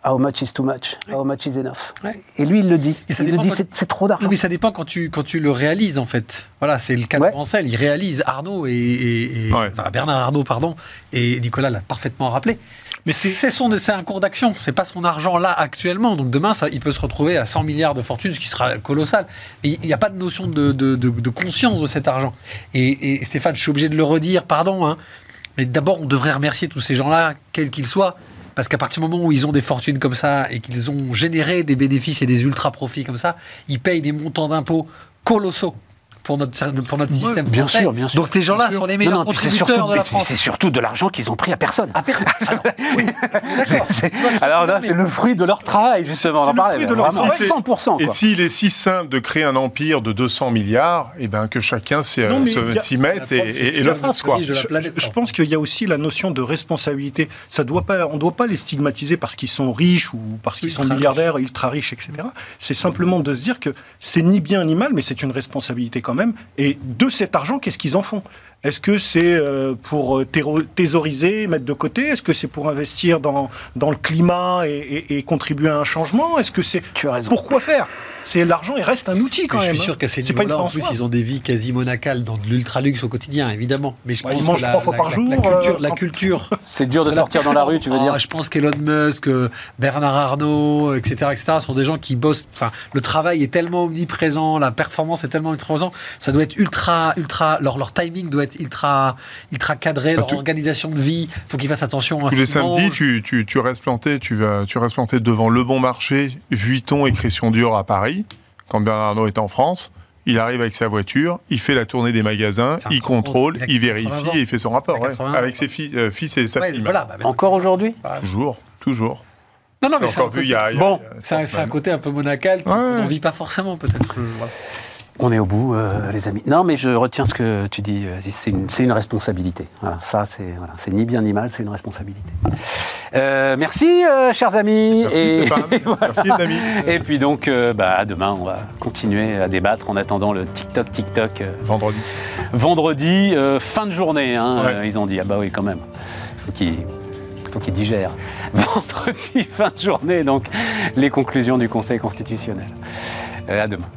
How much is too much? How much is enough? Ouais. Et lui, il le dit. Et ça il le dit, quand- c'est trop d'argent. Mais ça dépend quand tu, quand tu le réalises, en fait. Voilà, c'est le cas Ouais. de Ansel. Il réalise Arnaud et, et- et- Ouais. enfin, Bernard Arnaud, pardon, et Nicolas l'a parfaitement rappelé. Mais c'est son, c'est un cours d'action. C'est pas son argent là actuellement. Donc demain, il peut se retrouver à 100 milliards de fortune, ce qui sera colossal. Il n'y a pas de notion de, conscience de cet argent. Et, Stéphane, je suis obligé de le redire, pardon. hein, mais d'abord, on devrait remercier tous ces gens-là, quels qu'ils soient. Parce qu'à partir du moment où ils ont des fortunes comme ça et qu'ils ont généré des bénéfices et des ultra profits comme ça, ils payent des montants d'impôts colossaux pour notre, pour notre système bien français. sûr, bien sûr. Donc ces gens-là sont les meilleurs Non, non, contributeurs surtout, de la France. c'est surtout de l'argent qu'ils ont pris à personne. À personne. Alors, oui. C'est- Alors là, le fruit de leur travail, justement. C'est le parlait, fruit de leur travail. 100%. Et quoi. s'il est si simple de créer un empire de 200 milliards, eh ben que chacun s'y Non, mais se- il y a- s'y mette et, et- et le fasse quoi. Je- pense qu'il y a aussi la notion de responsabilité. Ça doit pas, on ne doit pas les stigmatiser parce qu'ils sont riches ou parce qu'ils sont milliardaires, ultra riches, etc. C'est simplement de se dire que c'est ni bien ni mal, mais c'est une responsabilité quand Et de cet argent, qu'est-ce qu'ils en font? Est-ce que c'est euh, pour euh, thésauriser, mettre de côté? Est-ce que c'est pour investir dans, dans le climat et, et- et contribuer à un changement? Est-ce que c'est Tu as raison. pourquoi faire? C'est l'argent, il reste un outil quand Mais je même. suis sûr hein. qu'à ces C'est pas une niveaux-là, en plus, ils ont des vies quasi monacales dans de l'ultra-luxe au quotidien, évidemment. Mais je Ouais, pense ils mangent que la, trois fois la- par la- jour, la culture, euh, culture C'est dur de sortir dans la rue, tu veux Ah, dire Je pense qu'Elon Musk, Bernard Arnault, etc., etc., sont des gens qui bossent. Enfin, le travail est tellement omniprésent, la performance est tellement omniprésente, ça doit être ultra, ultra. Leur, leur timing doit être ultra, ultra cadré, leur tout- organisation de vie. Faut qu'ils fassent attention à Tous ce les samedis, tu, tu, tu restes planté, tu vas, tu restes planté devant Le Bon Marché, Vuitton et Christian Dior à Paris, quand Bernard Arnault est en France. Il arrive avec sa voiture, il fait la tournée des magasins, il con- contrôle, il a il 80 vérifie et il fait son rapport. Il a ouais. 80 ans. Avec ses fi- euh, fils et sa Ouais, fille. voilà, bah, bah, Encore aujourd'hui? Toujours, toujours. Non, non, mais c'est un, encore vu côté- il il Bon. il un- un côté un peu monacal qu'on Ouais. n'en vit pas forcément, peut-être. voilà. On est au bout, euh, les amis. Non, mais je retiens ce que tu dis, euh, Aziz. C'est une, responsabilité. Voilà, ça, c'est voilà, ni bien ni mal, c'est une responsabilité. Euh, merci, euh, chers amis. Merci Et- Stéphane, merci les amis. Et puis donc, bah, à demain, on va continuer à débattre en attendant le TikTok, TikTok. Vendredi. vendredi, fin de journée. hein, Ouais. ils ont dit, ah bah oui, quand même. Faut qu'ils faut qu'ils digèrent. Vendredi, fin de journée, donc les conclusions du Conseil constitutionnel. Euh, à demain.